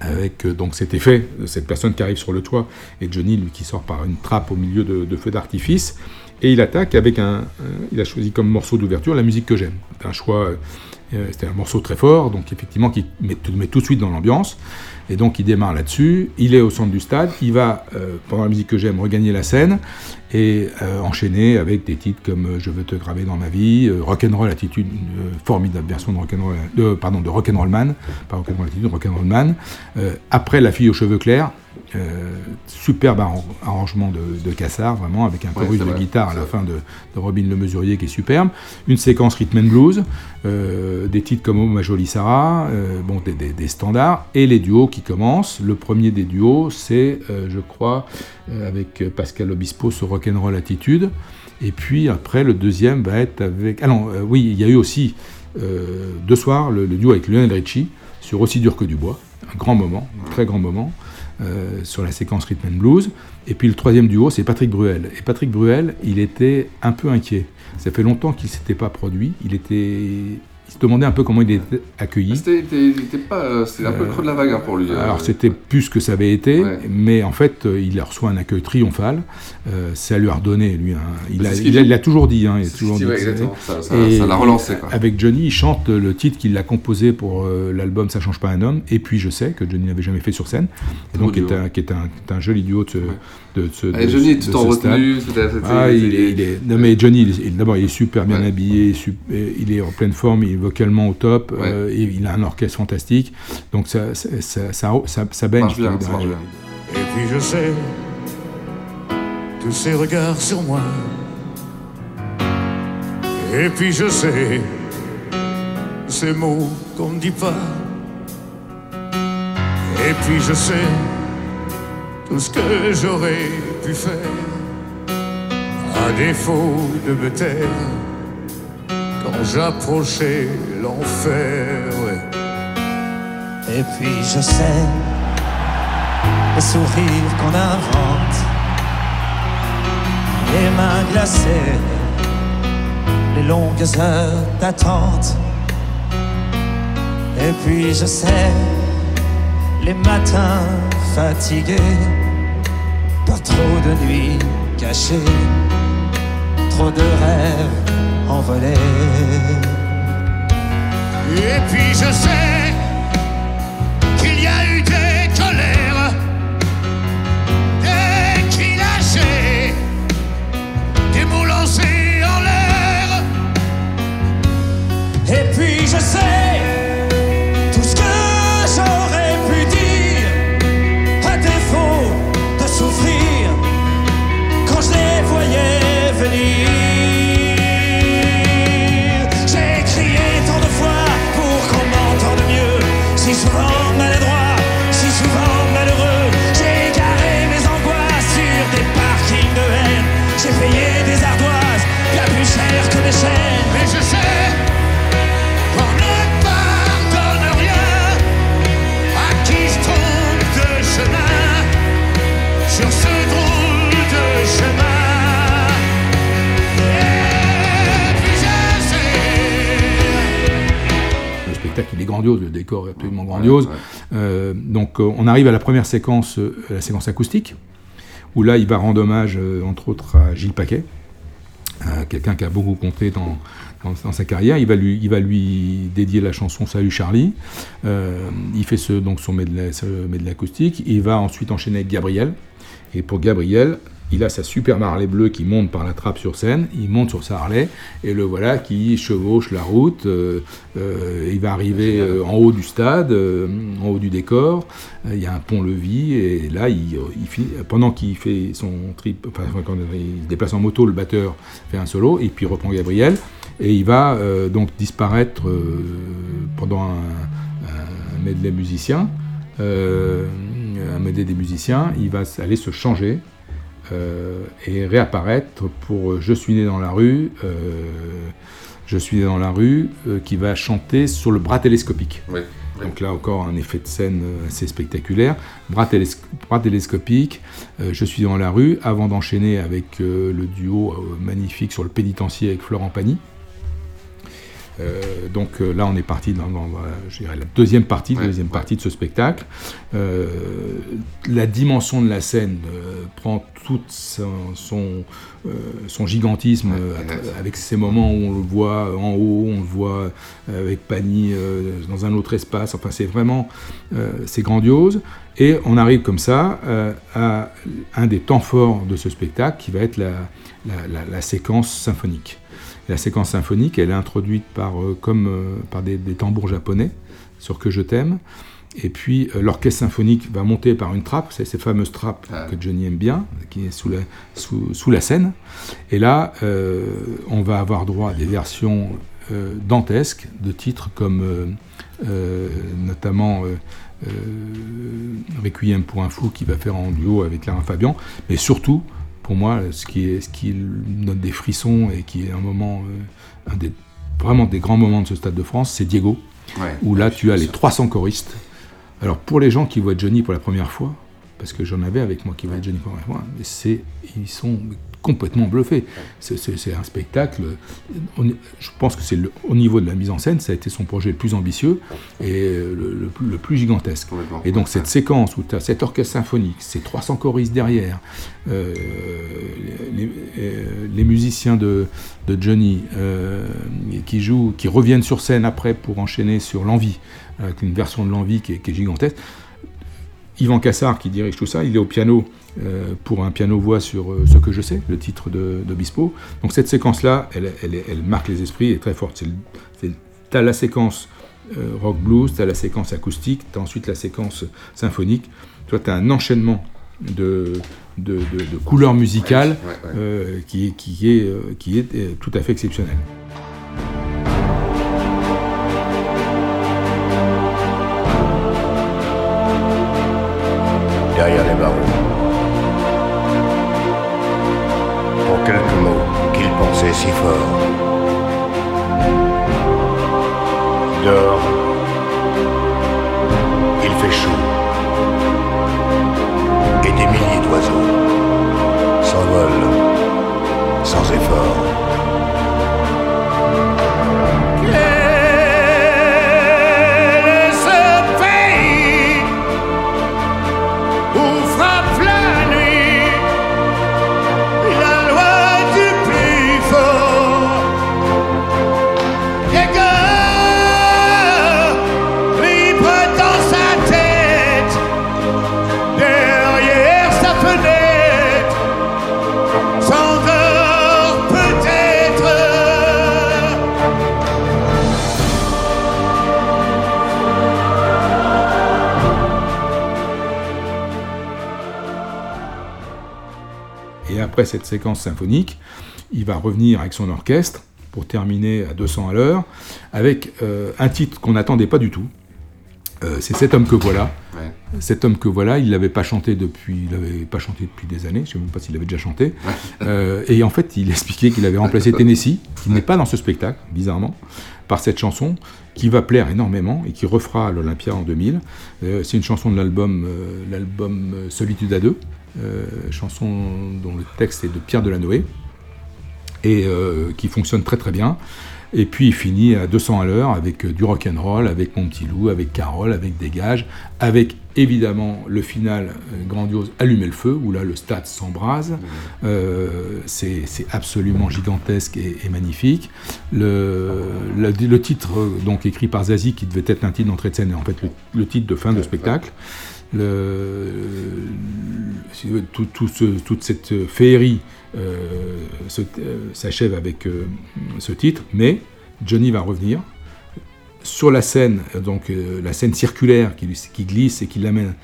avec euh, donc cet effet, cette personne qui arrive sur le toit, et Johnny, lui, qui sort par une trappe au milieu de, feux d'artifice, et il attaque avec un, Il a choisi comme morceau d'ouverture la musique que j'aime. Un choix. euh, C'était un morceau très fort, donc effectivement qui met, met tout de suite dans l'ambiance. Et donc il démarre là-dessus. Il est au centre du stade. Il va, euh, pendant la musique que j'aime, regagner la scène et euh, enchaîner avec des titres comme euh, Je veux te graver dans ma vie, Rock'n'Roll Attitude, formidable version de Rock'n'Roll, de, Rock'n'Roll Man, pas Rock'n'Roll Attitude, Rock'n'Roll Man. Après La fille aux cheveux clairs, Euh, superbe arrangement de, de Cassard, vraiment, avec un chorus de guitare à la fin de, Robin Le Mesurier qui est superbe. Une séquence rhythm and blues, euh, des titres comme Oh ma jolie Sarah, euh, bon, des, standards, et les duos qui commencent. Le premier des duos, c'est, je crois, avec Pascal Obispo sur Rock'n'Roll Attitude. Et puis après, le deuxième va être avec. Ah non, oui, il y a eu aussi deux soirs le, duo avec Lionel Richie sur Aussi dur que du bois. Un grand moment, un très grand moment. Euh, sur la séquence Rhythm and Blues. Et puis le troisième duo, c'est Patrick Bruel. Et Patrick Bruel, il était un peu inquiet. Ça fait longtemps qu'il ne s'était pas produit. Il était il se demandait un peu comment il était accueilli. C'était pas, euh, un peu le creux de la vague hein, pour lui. Euh, alors c'était plus que ça avait été, mais en fait euh, il a reçu un accueil triomphal. ça lui a redonné lui. il, a, il, a, toujours dit. Hein, il a toujours dit Ça l'a relancé. Avec Johnny, il chante le titre qu'il a composé pour l'album Ça change pas un homme. Et puis je sais que Johnny n'avait jamais fait sur scène, et donc qui est, un, qui est, un, un, joli duo de ce, de, ce, Johnny est tout en retenue. Ah, il, est, non mais Johnny, d'abord il est super bien habillé, il est en pleine forme, il est vocalement au top, euh, il a un orchestre fantastique, donc ça, ça, ça, ça, ça baigne. Et puis je sais, tous ces regards sur moi. Et puis je sais, ces mots qu'on ne dit pas. Et puis je sais tout ce que j'aurais pu faire, à défaut de me taire quand j'approchais l'enfer. Et puis je sais les sourires qu'on invente, les mains glacées, les longues heures d'attente. Et puis je sais les matins fatigués par trop de nuits cachées, trop de rêves envolés. Et puis je sais qu'il y a eu des colères, des cris des mots lancés en l'air. Et puis je sais. Grandiose, le décor est absolument grandiose. Euh, donc euh, on arrive à la première séquence, euh, la séquence acoustique, où là il va rendre hommage entre autres à Gilles Paquet, quelqu'un qui a beaucoup compté dans, dans, sa carrière. Il va, lui, il va lui dédier la chanson Salut Charlie. il fait ce, donc son medley, medley acoustique. Il va ensuite enchaîner avec Gabriel. Et pour Gabriel, il a sa super Harley bleue qui monte par la trappe sur scène, il monte sur sa Harley, et le voilà qui chevauche la route, euh, euh, il va arriver euh, en haut du stade, en haut du décor, il y a un pont-levis, et là, il, pendant qu'il fait son trip, enfin, quand il se déplace en moto, le batteur fait un solo, et puis il reprend Gabriel, et il va donc disparaître pendant un, un, medley musicien, un medley des musiciens, il va aller se changer, et réapparaître pour Je suis né dans la rue, euh, Je suis né dans la rue, euh, qui va chanter sur le bras télescopique. Donc là encore un effet de scène assez spectaculaire. Bras, télescopique, Je suis dans la rue, avant d'enchaîner avec le duo magnifique sur le pénitencier avec Florent Pagny. Euh, donc euh, là, on est parti dans, la deuxième partie, deuxième partie de ce spectacle. Euh, la dimension de la scène prend tout son, son, gigantisme avec ces moments où on le voit en haut, on le voit avec Pani dans un autre espace. Enfin, c'est vraiment c'est grandiose. Et on arrive comme ça à un des temps forts de ce spectacle qui va être la séquence symphonique. La séquence symphonique, elle est introduite par, euh, comme, euh, par des, tambours japonais sur Que je t'aime. Et puis l'orchestre symphonique va monter par une trappe, c'est ces fameuses trappes Ah. que Johnny aime bien, qui est sous la, sous, sous la scène. Et là, on va avoir droit à des versions dantesques de titres comme notamment euh, Requiem pour un fou qui va faire en duo avec Clara Fabian, mais surtout, pour moi, ce qui, est, ce qui donne des frissons et qui est un moment, euh, un des, vraiment des grands moments de ce Stade de France, c'est Diego, Ouais. où là tu as les 300 choristes. Alors pour les gens qui voient Johnny pour la première fois, parce que j'en avais avec moi qui voient Johnny pour la première fois, mais c'est, ils sont complètement bluffés. C'est, un spectacle. on je pense que c'est au niveau de la mise en scène, ça a été son projet le plus ambitieux et le, le plus- le plus gigantesque. Et donc cette séquence où tu as cet orchestre symphonique, ces 300 choristes derrière, euh, les, euh, les musiciens de, de Johnny euh, qui jouent, qui reviennent sur scène après pour enchaîner sur l'envie, avec une version de l'envie qui est, qui est gigantesque. Yvan Cassard qui dirige tout ça, il est au piano euh, pour un piano-voix sur euh, Ce que je sais, le titre de, de Bispo. Donc cette séquence-là, elle, elle, est- elle marque les esprits, elle est très forte. C'est- T'as la séquence euh, rock blues, t'as la séquence acoustique, t'as ensuite la séquence symphonique. Toi, t'as un enchaînement de, de, de- de couleurs musicales Ouais, ouais. qui, est- qui est, qui est tout à fait exceptionnel. Quelques mots qu'il pensait si fort. Dehors, il fait chaud. Et des milliers d'oiseaux s'envolent après cette séquence symphonique, il va revenir avec son orchestre pour terminer à 200 à l'heure, avec euh, un titre qu'on n'attendait pas du tout. Euh, c'est Cet homme que voilà. Ouais. Cet homme que voilà, il l'avait pas chanté depuis, il l'avait pas chanté depuis des années. Je sais même pas s'il l'avait déjà chanté. Euh, et en fait, il expliquait qu'il avait remplacé Tennessee, qui n'est pas dans ce spectacle, bizarrement, par cette chanson qui va plaire énormément et qui refera l'Olympia en 2000. Euh, c'est une chanson de l'album, l'album Solitude à deux, chanson dont le texte est de Pierre Delanoë et euh, qui fonctionne très très bien. Et puis il finit à 200 à l'heure avec euh, du rock and roll, avec Mon Petit Loup, avec Carole, avec Dégage, avec évidemment le final euh, grandiose Allumer le feu, où là le stade s'embrase. Euh, c'est absolument gigantesque et, et magnifique. Le, le, le titre euh, donc écrit par Zazie, qui devait être un titre d'entrée de scène, est en fait le, le titre de fin de spectacle. Toute cette féerie euh, euh, s'achève avec euh, ce titre, mais Johnny va revenir sur la scène, donc la scène circulaire qui, qui glisse et qui l'amène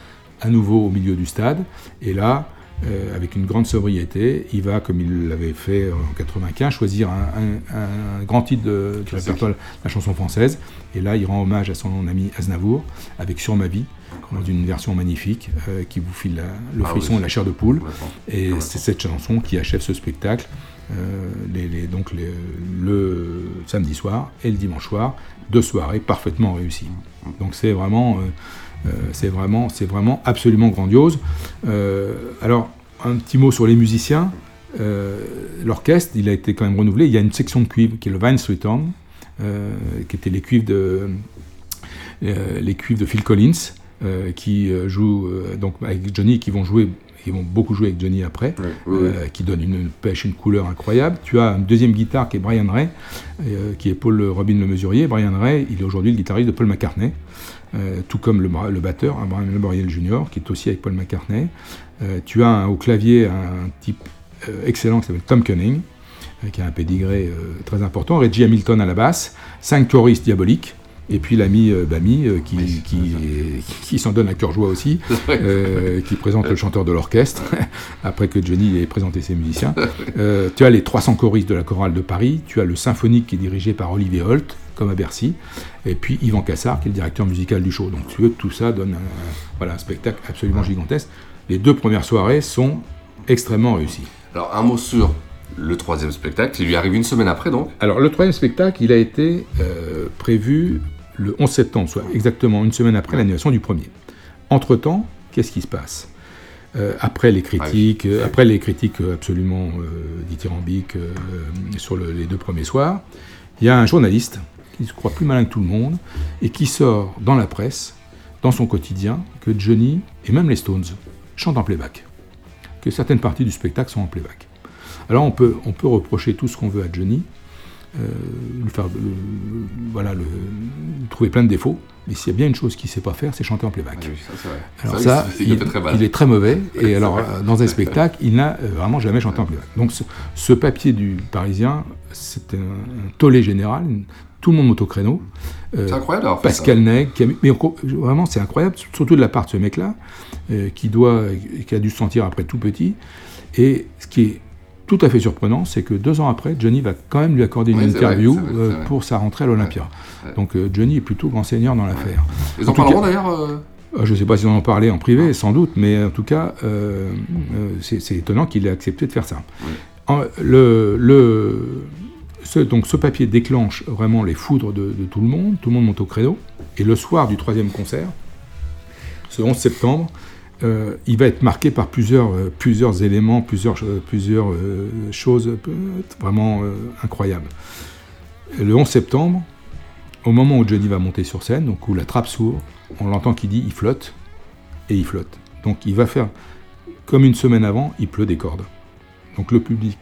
à nouveau au milieu du stade. Et là, euh, avec une grande sobriété, il va, comme il l'avait fait en 95, choisir un, un- un grand titre de, du répertoire de la chanson française. Et là, il rend hommage à son ami Aznavour avec Sur ma vie, dans une version magnifique euh, qui vous file la- le Ah frisson oui. et la chair de poule. Et c'est cette chanson qui achève ce spectacle, euh, les- les- donc les- le samedi soir et le dimanche soir, deux soirées parfaitement réussies. Donc c'est vraiment, c'est vraiment, c'est vraiment absolument grandiose. Euh, alors un petit mot sur les musiciens. Euh, L'orchestre, il a été quand même renouvelé. Il y a une section de cuivre qui est le Vine Street Horn, euh, qui était les cuivres de euh, les cuivres de Phil Collins, euh, qui euh, jouent euh, donc avec Johnny, qui vont jouer, ils vont beaucoup jouer avec Johnny après, Ouais, oui, oui. euh, qui donne une pêche, une couleur incroyable. Tu as une deuxième guitare qui est Brian Ray, euh, qui est Paul Robin le mesurier. Brian Ray, il est aujourd'hui le guitariste de Paul McCartney, euh, tout comme le, batteur, hein, Brian Laboriel Jr., qui est aussi avec Paul McCartney. Euh, tu as un- au clavier un type euh, excellent qui s'appelle Tom Cunning, euh, qui a un pédigré euh, très important. Reggie Hamilton à la basse, cinq choristes diaboliques. Et puis l'ami euh, Bami, euh, qui, qui, qui s'en donne à cœur joie aussi, euh, qui présente le chanteur de l'orchestre, après que Johnny ait présenté ses musiciens. Euh, tu as les 300 choristes de la chorale de Paris, tu as le symphonique qui est dirigé par Olivier Holt, comme à Bercy, et puis Yvan Cassard, qui est le directeur musical du show. Donc tu veux, tout ça donne un, voilà, un spectacle absolument gigantesque. Les deux premières soirées sont extrêmement réussies. Alors, un mot sur le troisième spectacle. Il lui arrive une semaine après, donc Alors, le troisième spectacle, il a été euh, prévu le 11 septembre, soit exactement une semaine après l'annulation du premier. Entre-temps, qu'est-ce qui se passe? Euh, après les critiques, euh, après les critiques euh, absolument euh, dithyrambiques euh, sur le- les deux premiers soirs, il y a un journaliste qui se croit plus malin que tout le monde et qui sort dans la presse, dans son quotidien, que Johnny et même les Stones chantent en playback, que certaines parties du spectacle sont en playback. Alors on peut, on peut reprocher tout ce qu'on veut à Johnny, euh, lui faire, euh, voilà, le, trouver plein de défauts, mais s'il y a bien une chose qu'il ne sait pas faire, c'est chanter en playback. Ah oui, ça, c'est vrai. Alors Ça, ça, il- très est très mauvais, Ouais, et c'est alors vrai. dans un spectacle, il n'a euh, vraiment jamais chanté en playback. Donc ce, ce papier du Parisien, c'était un, un tollé général, une- tout le monde monte au créneau. Euh, C'est incroyable fait Pascal Nègre, qui a mis- mais vraiment c'est incroyable, surtout de la part de ce mec-là, euh, qui doit, qui a dû se sentir après tout petit. Et ce qui est tout à fait surprenant, c'est que deux ans après, Johnny va quand même lui accorder une Oui, interview vrai, euh, pour sa rentrée à l'Olympia. ouais. Donc euh, Johnny est plutôt grand seigneur dans l'affaire. Ils En en parleront d'ailleurs euh, Je ne sais pas s'ils en ont parlé en privé, sans doute, mais en tout cas, euh, c'est c'est étonnant qu'il ait accepté de faire ça. En- le, le- donc ce papier déclenche vraiment les foudres de, tout le monde, tout le monde monte au créneau, et le soir du troisième concert, ce 11 septembre, euh, il va être marqué par plusieurs, euh, éléments, plusieurs, euh, choses vraiment incroyables. Le 11 septembre, au moment où Johnny va monter sur scène, donc où la trappe s'ouvre, on l'entend qui dit il flotte, et il flotte. Donc il va faire, comme une semaine avant, il pleut des cordes. Donc le public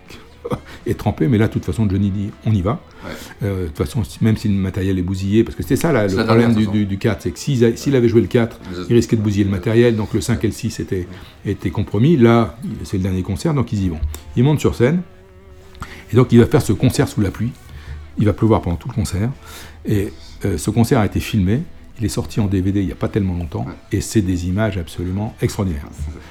est trempé, mais là, de toute façon, Johnny dit on y va. Ouais. Euh, de toute façon, même si le matériel est bousillé, parce que c'était ça là, le problème du, saison. du- du 4, c'est que s'il avait joué le 4, il risquait de bousiller le matériel, donc le 5 et le 6 étaient, étaient compromis. Là, c'est le dernier concert, donc ils y vont. Il monte sur scène, et donc il va faire ce concert sous la pluie. Il va pleuvoir pendant tout le concert. Et euh, ce concert a été filmé. Il est sorti en DVD il n'y a pas tellement longtemps. Et c'est des images absolument extraordinaires.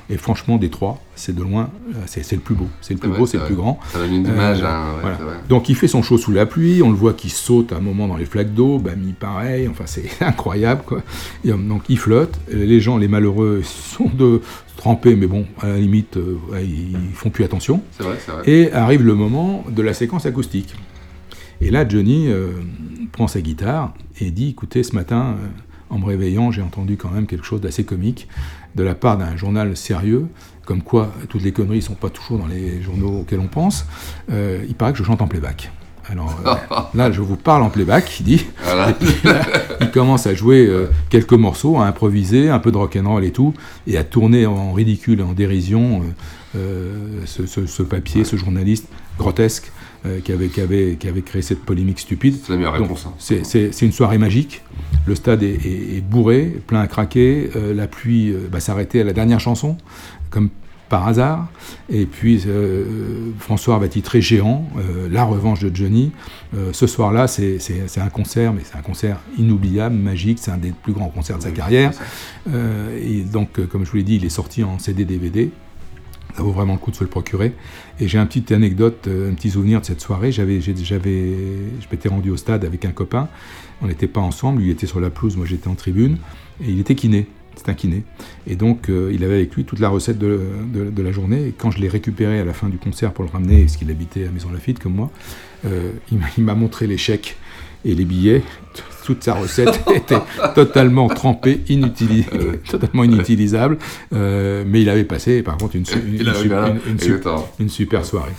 Et franchement, des trois, c'est de loin, euh, c'est le plus beau. C'est le plus beau, c'est le plus grand. Ça donne une image, hein, ouais, voilà. c'est vrai. Donc il fait son show sous la pluie. On le voit qui saute à un moment dans les flaques d'eau. Bami pareil. Enfin, c'est incroyable. Quoi. Et, euh, donc il flotte. Les gens, les malheureux, sont de trempés, mais bon, à la limite, euh, ouais, ils font plus attention. C'est vrai, c'est vrai. Et arrive le moment de la séquence acoustique. Et là, Johnny euh, prend sa guitare et dit Écoutez, ce matin, euh, en me réveillant, j'ai entendu quand même quelque chose d'assez comique de la part d'un journal sérieux, comme quoi toutes les conneries ne sont pas toujours dans les journaux auxquels on pense. Euh, il paraît que je chante en playback. Alors là, je vous parle en playback, il dit. Voilà. Et puis là, il commence à jouer euh, quelques morceaux, à improviser, un peu de rock'n'roll et tout, et à tourner en ridicule, en dérision, euh, ce, ce- ce papier, ce journaliste grotesque euh, qui, avait, qui, avait, qui avait créé cette polémique stupide. C'est la meilleure Donc, réponse, hein. C'est une soirée magique. Le stade est, est- est bourré, plein à craquer. euh, la pluie euh, va s'arrêter à la dernière chanson, comme par hasard. Et puis euh, François va titrer Géant, la revanche de Johnny. Ce soir-là, c'est un concert, mais c'est un concert inoubliable, magique. C'est un des plus grands concerts de sa carrière. Et donc, comme je vous l'ai dit, il est sorti en CD-DVD. Ça vaut vraiment le coup de se le procurer. Et j'ai une petite anecdote, euh, un petit souvenir de cette soirée. J'avais, j'avais, je m'étais rendu au stade avec un copain. On n'était pas ensemble. Lui était sur la pelouse, moi j'étais en tribune. Et il était kiné. C'est un kiné. Et donc, euh, il avait avec lui toute la recette de, de- la journée. Et quand je l'ai récupéré à la fin du concert pour le ramener, parce qu'il habitait à Maison Lafitte comme moi, euh, il m'a- il m'a montré les chèques et les billets. Toute sa recette était totalement trempée, inutilisée, totalement inutilisable. Euh, mais il avait passé, par contre, une, su- une, Il a su- eu là, une- une su- exactement. une super soirée.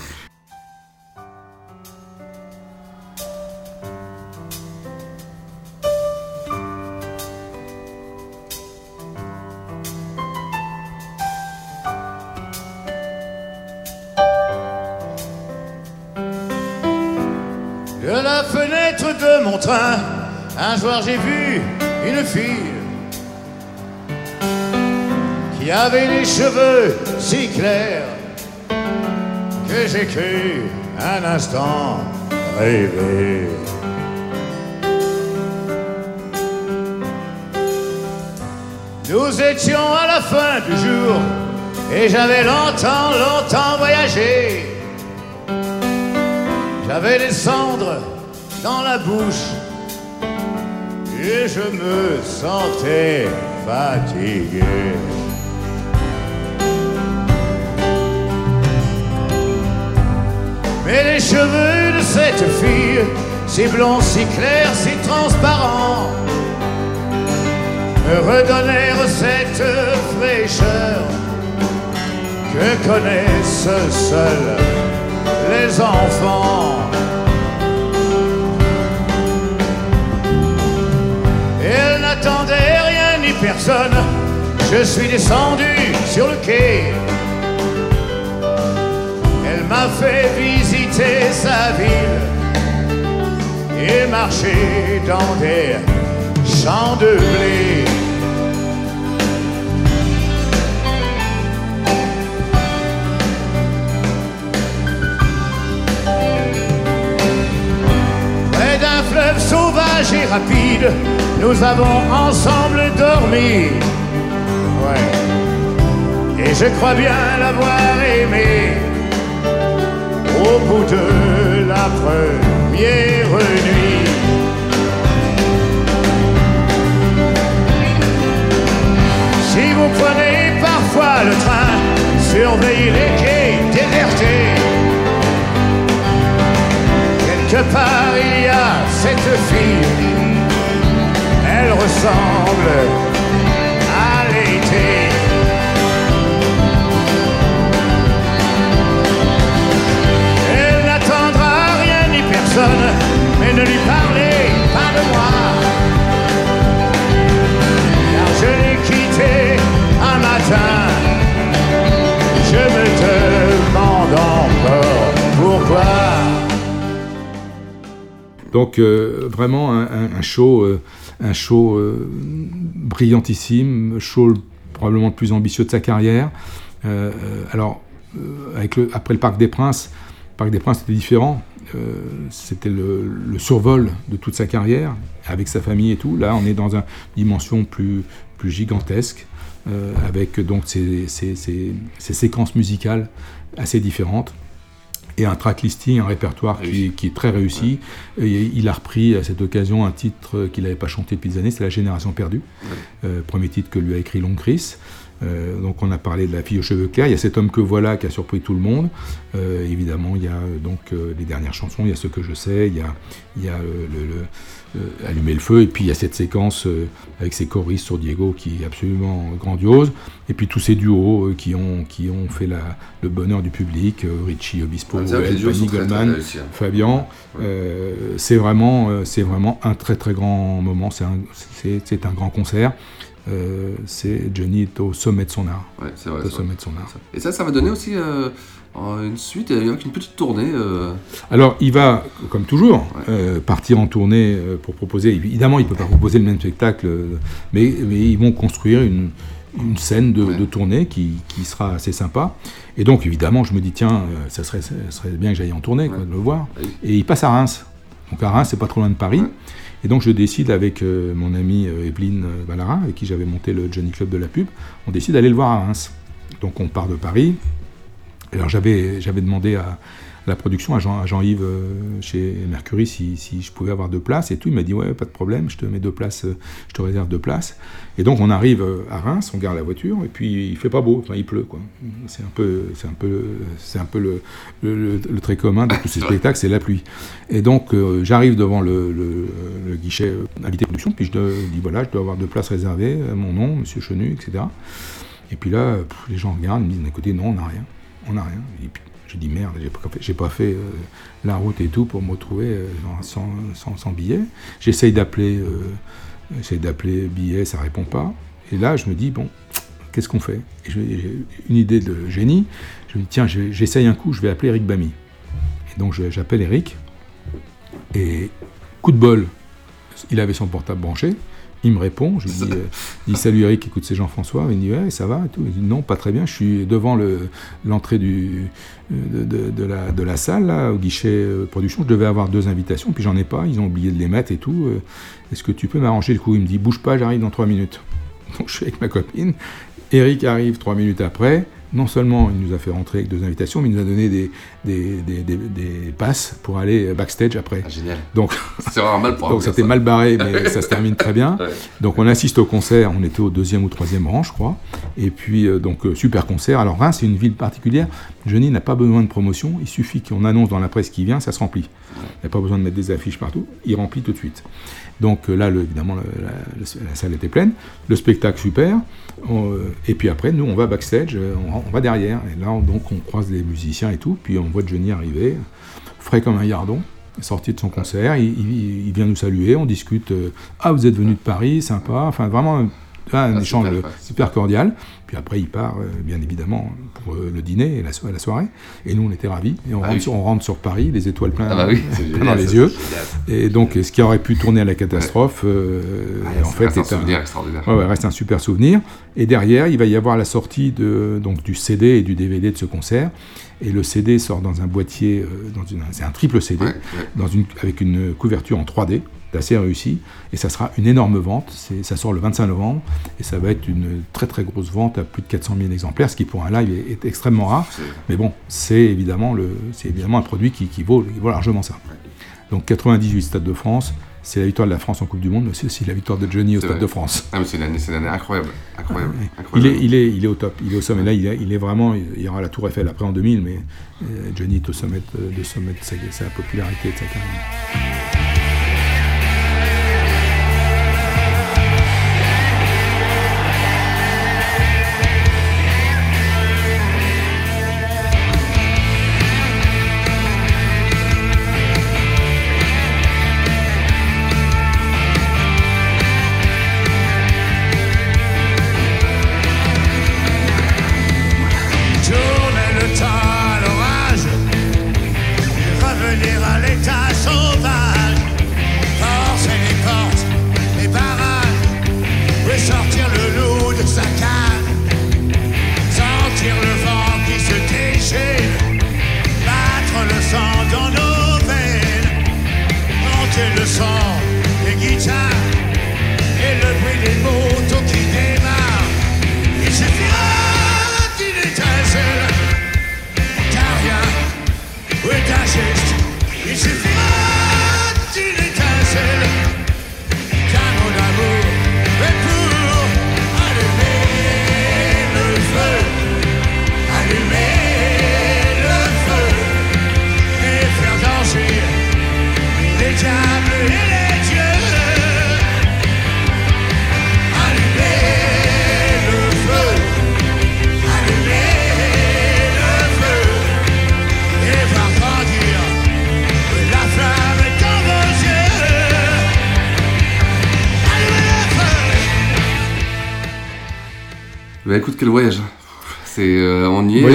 J'ai vu une fille qui avait les cheveux si clairs que j'ai cru un instant rêver. Nous étions à la fin du jour et j'avais longtemps, longtemps voyagé. J'avais des cendres dans la bouche et je me sentais fatigué. Mais les cheveux de cette fille, si blonds, si clairs, si transparents, me redonnèrent cette fraîcheur que connaissent seuls les enfants. Personne, je suis descendu sur le quai. Elle m'a fait visiter sa ville et marcher dans des champs de blé. Près d'un fleuve sauvage et rapide, nous avons ensemble dormi. Ouais. Et je crois bien l'avoir aimé au bout de la première nuit. Si vous prenez parfois le train, surveillez les quais désertés. Quelque part il y a cette fille, elle ressemble à l'été. Elle n'attendra rien ni personne, mais ne lui parlez pas de moi. Car je l'ai quitté un matin, je me demande encore pourquoi. Donc euh, vraiment un show, euh, un show euh, brillantissime, show probablement le plus ambitieux de sa carrière. Euh, alors euh, après le Parc des Princes, le Parc des Princes était différent. C'était le, survol de toute sa carrière avec sa famille et tout. Là, on est dans une dimension plus plus gigantesque avec donc ces séquences musicales assez différentes et un track listing, un répertoire qui, qui est très réussi. Et il a repris à cette occasion un titre qu'il n'avait pas chanté depuis des années, c'est La Génération perdue, Euh, premier titre que lui a écrit Long Chris. Euh, donc on a parlé de la fille aux cheveux clairs, il y a cet homme que voilà qui a surpris tout le monde. Euh, évidemment, il y a euh, donc euh, les dernières chansons, il y a ce que je sais, il y a, il y a le, le- Allumer le feu, et puis il y a cette séquence avec ses choristes sur Diego qui est absolument grandiose, et puis tous ces duos qui, ont, qui ont fait la, le bonheur du public, Richie Obispo, Ah, El, Fanny Goldman, hein. Fabian, c'est vraiment, c'est vraiment un très très grand moment, c'est un, un grand concert. Euh, c'est Johnny est au sommet de son art. Ouais, c'est vrai. Au sommet vrai. de son art. Et ça, ça va donner aussi euh, une suite avec une petite tournée. euh, Alors, il va, comme toujours, partir en tournée pour proposer. Évidemment, il ne peut pas proposer le même spectacle, mais, mais ils vont construire une, une scène de, de tournée qui, qui sera assez sympa. Et donc, évidemment, je me dis, tiens, ça, serait, ça serait bien que j'aille en tournée, quoi, de le voir. Et il passe à Reims. Donc, à Reims, c'est pas trop loin de Paris. Et donc, je décide avec euh, mon amie euh, Evelyne euh, Vallara, avec qui j'avais monté le Johnny Club de la pub, on décide d'aller le voir à Reims. Donc, on part de Paris. Alors j'avais, j'avais demandé à, la production, à, Jean, à Jean-Yves euh, chez Mercury, si, si je pouvais avoir deux places et tout. Il m'a dit ouais, pas de problème, je te mets deux places, euh, je te réserve deux places. Et donc on arrive euh, à Reims, on garde la voiture et puis il fait pas beau, enfin il pleut quoi. C'est un peu, c'est un peu, c'est un peu le, le, le- le trait commun de tous ces spectacles, c'est la pluie. Et donc euh, j'arrive devant le, guichet invité production, puis je dois- dis voilà, je dois avoir deux places réservées, mon nom, Monsieur Chenu, etc. Et puis là, les gens regardent, ils me disent écoutez, non, on n'a rien, on n'a rien. Et puis je dis merde, j'ai pas fait, j'ai pas fait euh, la route et tout pour me retrouver euh, sans, billet. J'essaye d'appeler, euh, d'appeler billet, ça répond pas. Et là, je me dis bon, qu'est-ce qu'on fait? J'ai une idée de génie. Je me dis tiens, je- j'essaye un coup, je vais appeler Eric Bamy. Et donc j'appelle Eric. Et coup de bol, il avait son portable branché. Il me répond, je lui dis, euh, dis, salut Eric, écoute c'est Jean-François, il me dit ouais ça va et tout. Il dit non pas très bien, je suis devant le- l'entrée du de, de- de la, de la salle là, au guichet euh, production, je devais avoir deux invitations, puis j'en ai pas, ils ont oublié de les mettre et tout. euh, Est-ce que tu peux m'arranger le coup? Il me dit bouge pas, j'arrive dans trois minutes. Donc je suis avec ma copine. Eric arrive trois minutes après non seulement il nous a fait rentrer avec deux invitations, mais il nous a donné des, des, des, des, passes pour aller backstage après. Ah, génial. Donc, c'est vraiment mal pour Donc c'était mal barré, mais ça se termine très bien. Donc on assiste au concert, on était au deuxième ou troisième rang, je crois. Et puis, euh, donc, euh, super concert. Alors Reims, c'est une ville particulière. Johnny n'a pas besoin de promotion, il suffit qu'on annonce dans la presse qui vient, ça se remplit. Il n'a pas besoin de mettre des affiches partout, il remplit tout de suite. Donc euh, là, évidemment, la, salle était pleine, le spectacle super. et puis après, nous, on va backstage, on, va derrière. Et là, donc, on croise les musiciens et tout. Puis on voit Johnny arriver, frais comme un yardon, sorti de son concert. Il, vient nous saluer, on discute. ah, vous êtes venu de Paris, sympa. Enfin, vraiment un ah, échange super, cordial. Puis après, il part, euh, bien évidemment, pour euh, le dîner et la, la, soirée. Et nous, on était ravis. Et on, ah rentre, sur, on rentre, sur, Paris, les étoiles pleines ah bah dans les yeux. Et donc, ce qui aurait pu tourner à la catastrophe, euh, en fait, reste un souvenir extraordinaire. reste un super souvenir. Et derrière, il va y avoir la sortie de, donc, du CD et du DVD de ce concert. Et le CD sort dans un boîtier, dans une, c'est un triple CD, Dans une, avec une couverture en 3D assez réussi. Et ça sera une énorme vente. Ça sort le 25 novembre. Et ça va être une très très grosse vente à plus de 400 000 exemplaires, ce qui pour un live est, extrêmement rare. Mais bon, c'est évidemment, le, évidemment un produit qui, qui, vaut, vaut largement ça. Donc 98 Stade de France. C'est la victoire de la France en Coupe du Monde, mais c'est aussi la victoire de Johnny au Stade de France. Ah, c'est une, année, incroyable. incroyable, Il, est, il, est, il est au top, il est au sommet. Là, il est, il est vraiment. Il y aura la Tour Eiffel après en 2000, mais euh, Johnny est au sommet de, sommet de sa, sa popularité de sa carrière.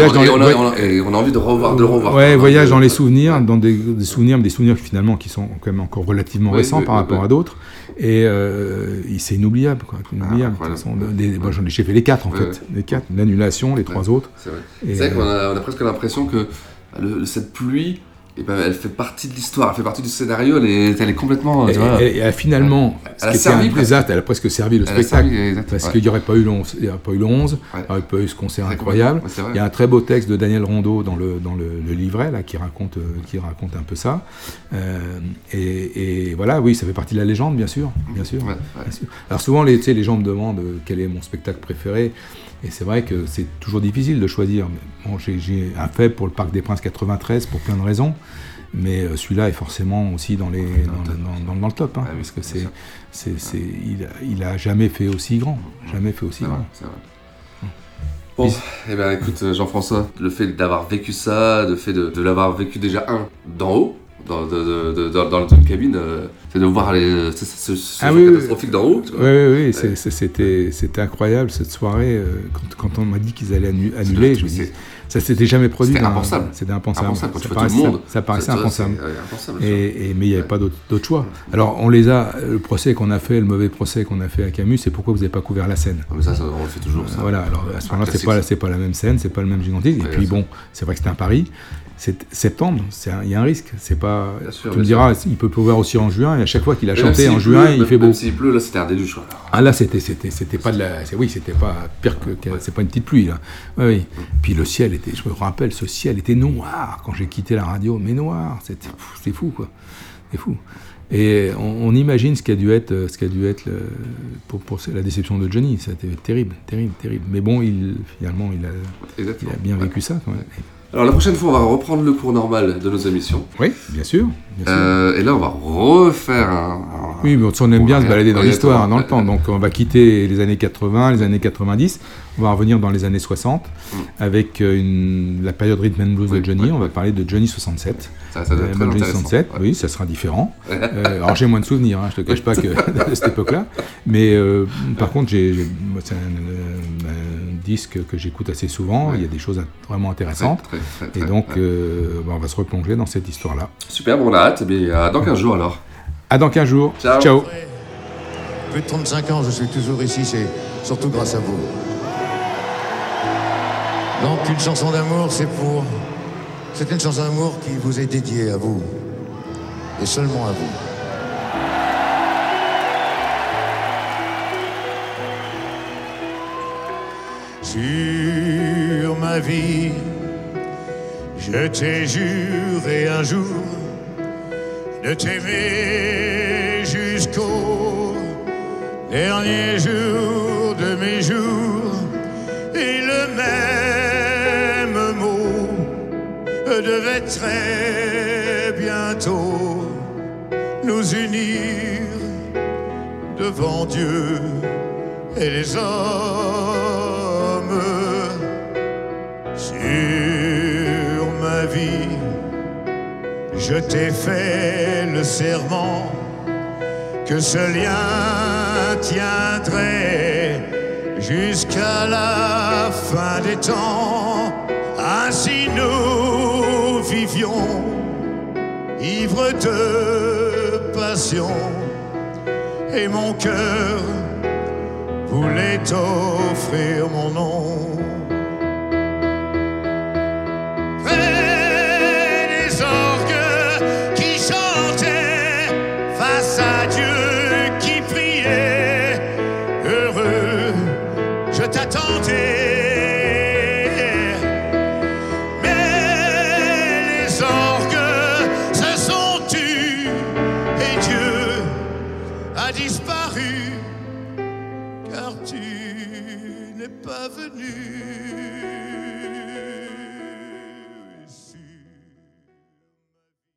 On a, envie de, revoir, de le revoir. Ouais, voyage dans les souvenirs, dans des, souvenirs, mais des souvenirs finalement qui sont quand même encore relativement récents par rapport à d'autres. Et euh, c'est inoubliable, quoi, inoubliable. Ah, j'en ai fait les quatre en fait, les quatre, l'annulation, les trois autres. C'est vrai, qu'on a, on a presque l'impression que cette pluie et ben, elle fait partie de l'histoire, elle fait partie du scénario, elle est, elle est complètement. Et, elle, finalement, elle, ce qui a servi, exact, elle a presque servi le spectacle. parce qu'il n'y aurait pas eu le 11, il n'y aurait pas eu le 11, il n'y aurait pas eu ce concert incroyable. il y a un très beau texte de Daniel Rondeau dans le, dans le, livret là, qui, raconte, euh, qui raconte un peu ça. Euh, et, voilà, oui, ça fait partie de la légende, bien sûr. Bien sûr, Alors souvent, les, les gens me demandent euh, quel est mon spectacle préféré. Et c'est vrai que c'est toujours difficile de choisir. Bon, j'ai un fait pour le Parc des Princes 93 pour plein de raisons, mais euh, celui-là est forcément aussi dans, les, dans, dans, le top, hein, parce que c'est, c'est, il, il, a jamais fait aussi grand, jamais fait aussi grand. Bon, eh ben écoute Jean-François, le fait d'avoir vécu ça, le fait de, de l'avoir vécu déjà un d'en haut, dans, de, de, dans, dans une cabine, euh, c'est de voir les, ce, ce, ah, oui, catastrophique d'en haut. Oui, oui, oui c'était, c'était incroyable cette soirée. Euh, quand, quand on m'a dit qu'ils allaient annuler, je me dis, Ça s'était jamais produit. C'était impensable. C'était impensable. Impensable, quand tu Ça vois tout le paraissait- monde. Ça paraissait Ça, ça, impensable. Et, et- mais il n'y avait pas d'autre choix. Alors, on les a. Le procès qu'on a fait, le mauvais procès qu'on a fait à Camus, c'est pourquoi vous n'avez pas couvert la scène. Ah, mais ça, ça, on le fait toujours. Ça. Voilà, alors à ce moment-là, c'est pas, pas la même scène, c'est pas le même gigantisme. Et puis bon, c'est vrai que c'était un pari. C'est septembre, il y a un risque. C'est pas. sûr, tu me diras, il peut pleuvoir aussi en juin. Et à chaque fois qu'il a chanté en pleut, juin, il même- fait beau. Même s'il pleut, là, c'était un déluge. Ah là, c'était, c'était, c'était pas de la. oui, c'était pas pire que. C'est pas une petite pluie là. Oui, oui. Puis le ciel était. Je me rappelle, ce ciel était noir quand j'ai quitté la radio, mais noir. C'est fou quoi. C'est fou. Et on, on imagine ce qu'a dû être, ce qu'a dû être le- pour, pour la déception de Johnny. C'était terrible, terrible, terrible. Mais bon, il finalement, il a, il Exactement. a bien vécu ça. quand même. Alors la prochaine fois, on va reprendre le cours normal de nos émissions. Oui, bien sûr. bien sûr. Euh, et là, on va refaire un. un- Oui, mais on aime bien se balader dans l'histoire, dans le temps. Donc on va quitter les années 80, les années 90, on va revenir dans les années 60 avec euh, une- la période rhythm and blues Mm. Oui, de Johnny. oui, on va parler de Johnny 67. Ça, ça doit Euh, être très Johnny intéressant. 67, Ouais. oui, ça sera différent. Euh, alors j'ai moins de souvenirs, hein, je te cache pas que de cette époque-là. Mais euh, par contre, j'ai, j'ai- moi, c'est un, euh, un disque que j'écoute assez souvent. Il y a des choses vraiment intéressantes. Très, très, très, Et donc, ouais. euh, bah, on va se replonger dans cette histoire-là. Super, bon, on a hâte. Mais à dans 15 jours alors. À dans 15 jours. Ciao. Ciao. Plus de 35 ans, je suis toujours ici, c'est surtout grâce à vous. Donc une chanson d'amour, c'est pour... C'est une chanson d'amour qui vous est dédiée à vous. Et seulement à vous. Sur ma vie, je t'ai juré un jour de t'aimer jusqu'au dernier jour de mes jours. Et le même mot devait très bientôt nous unir devant Dieu et les hommes sur ma vie je t'ai fait le serment que ce lien tiendrait jusqu'à la fin des temps. Ainsi nous vivions, ivres de passion, et mon cœur voulait offrir mon nom.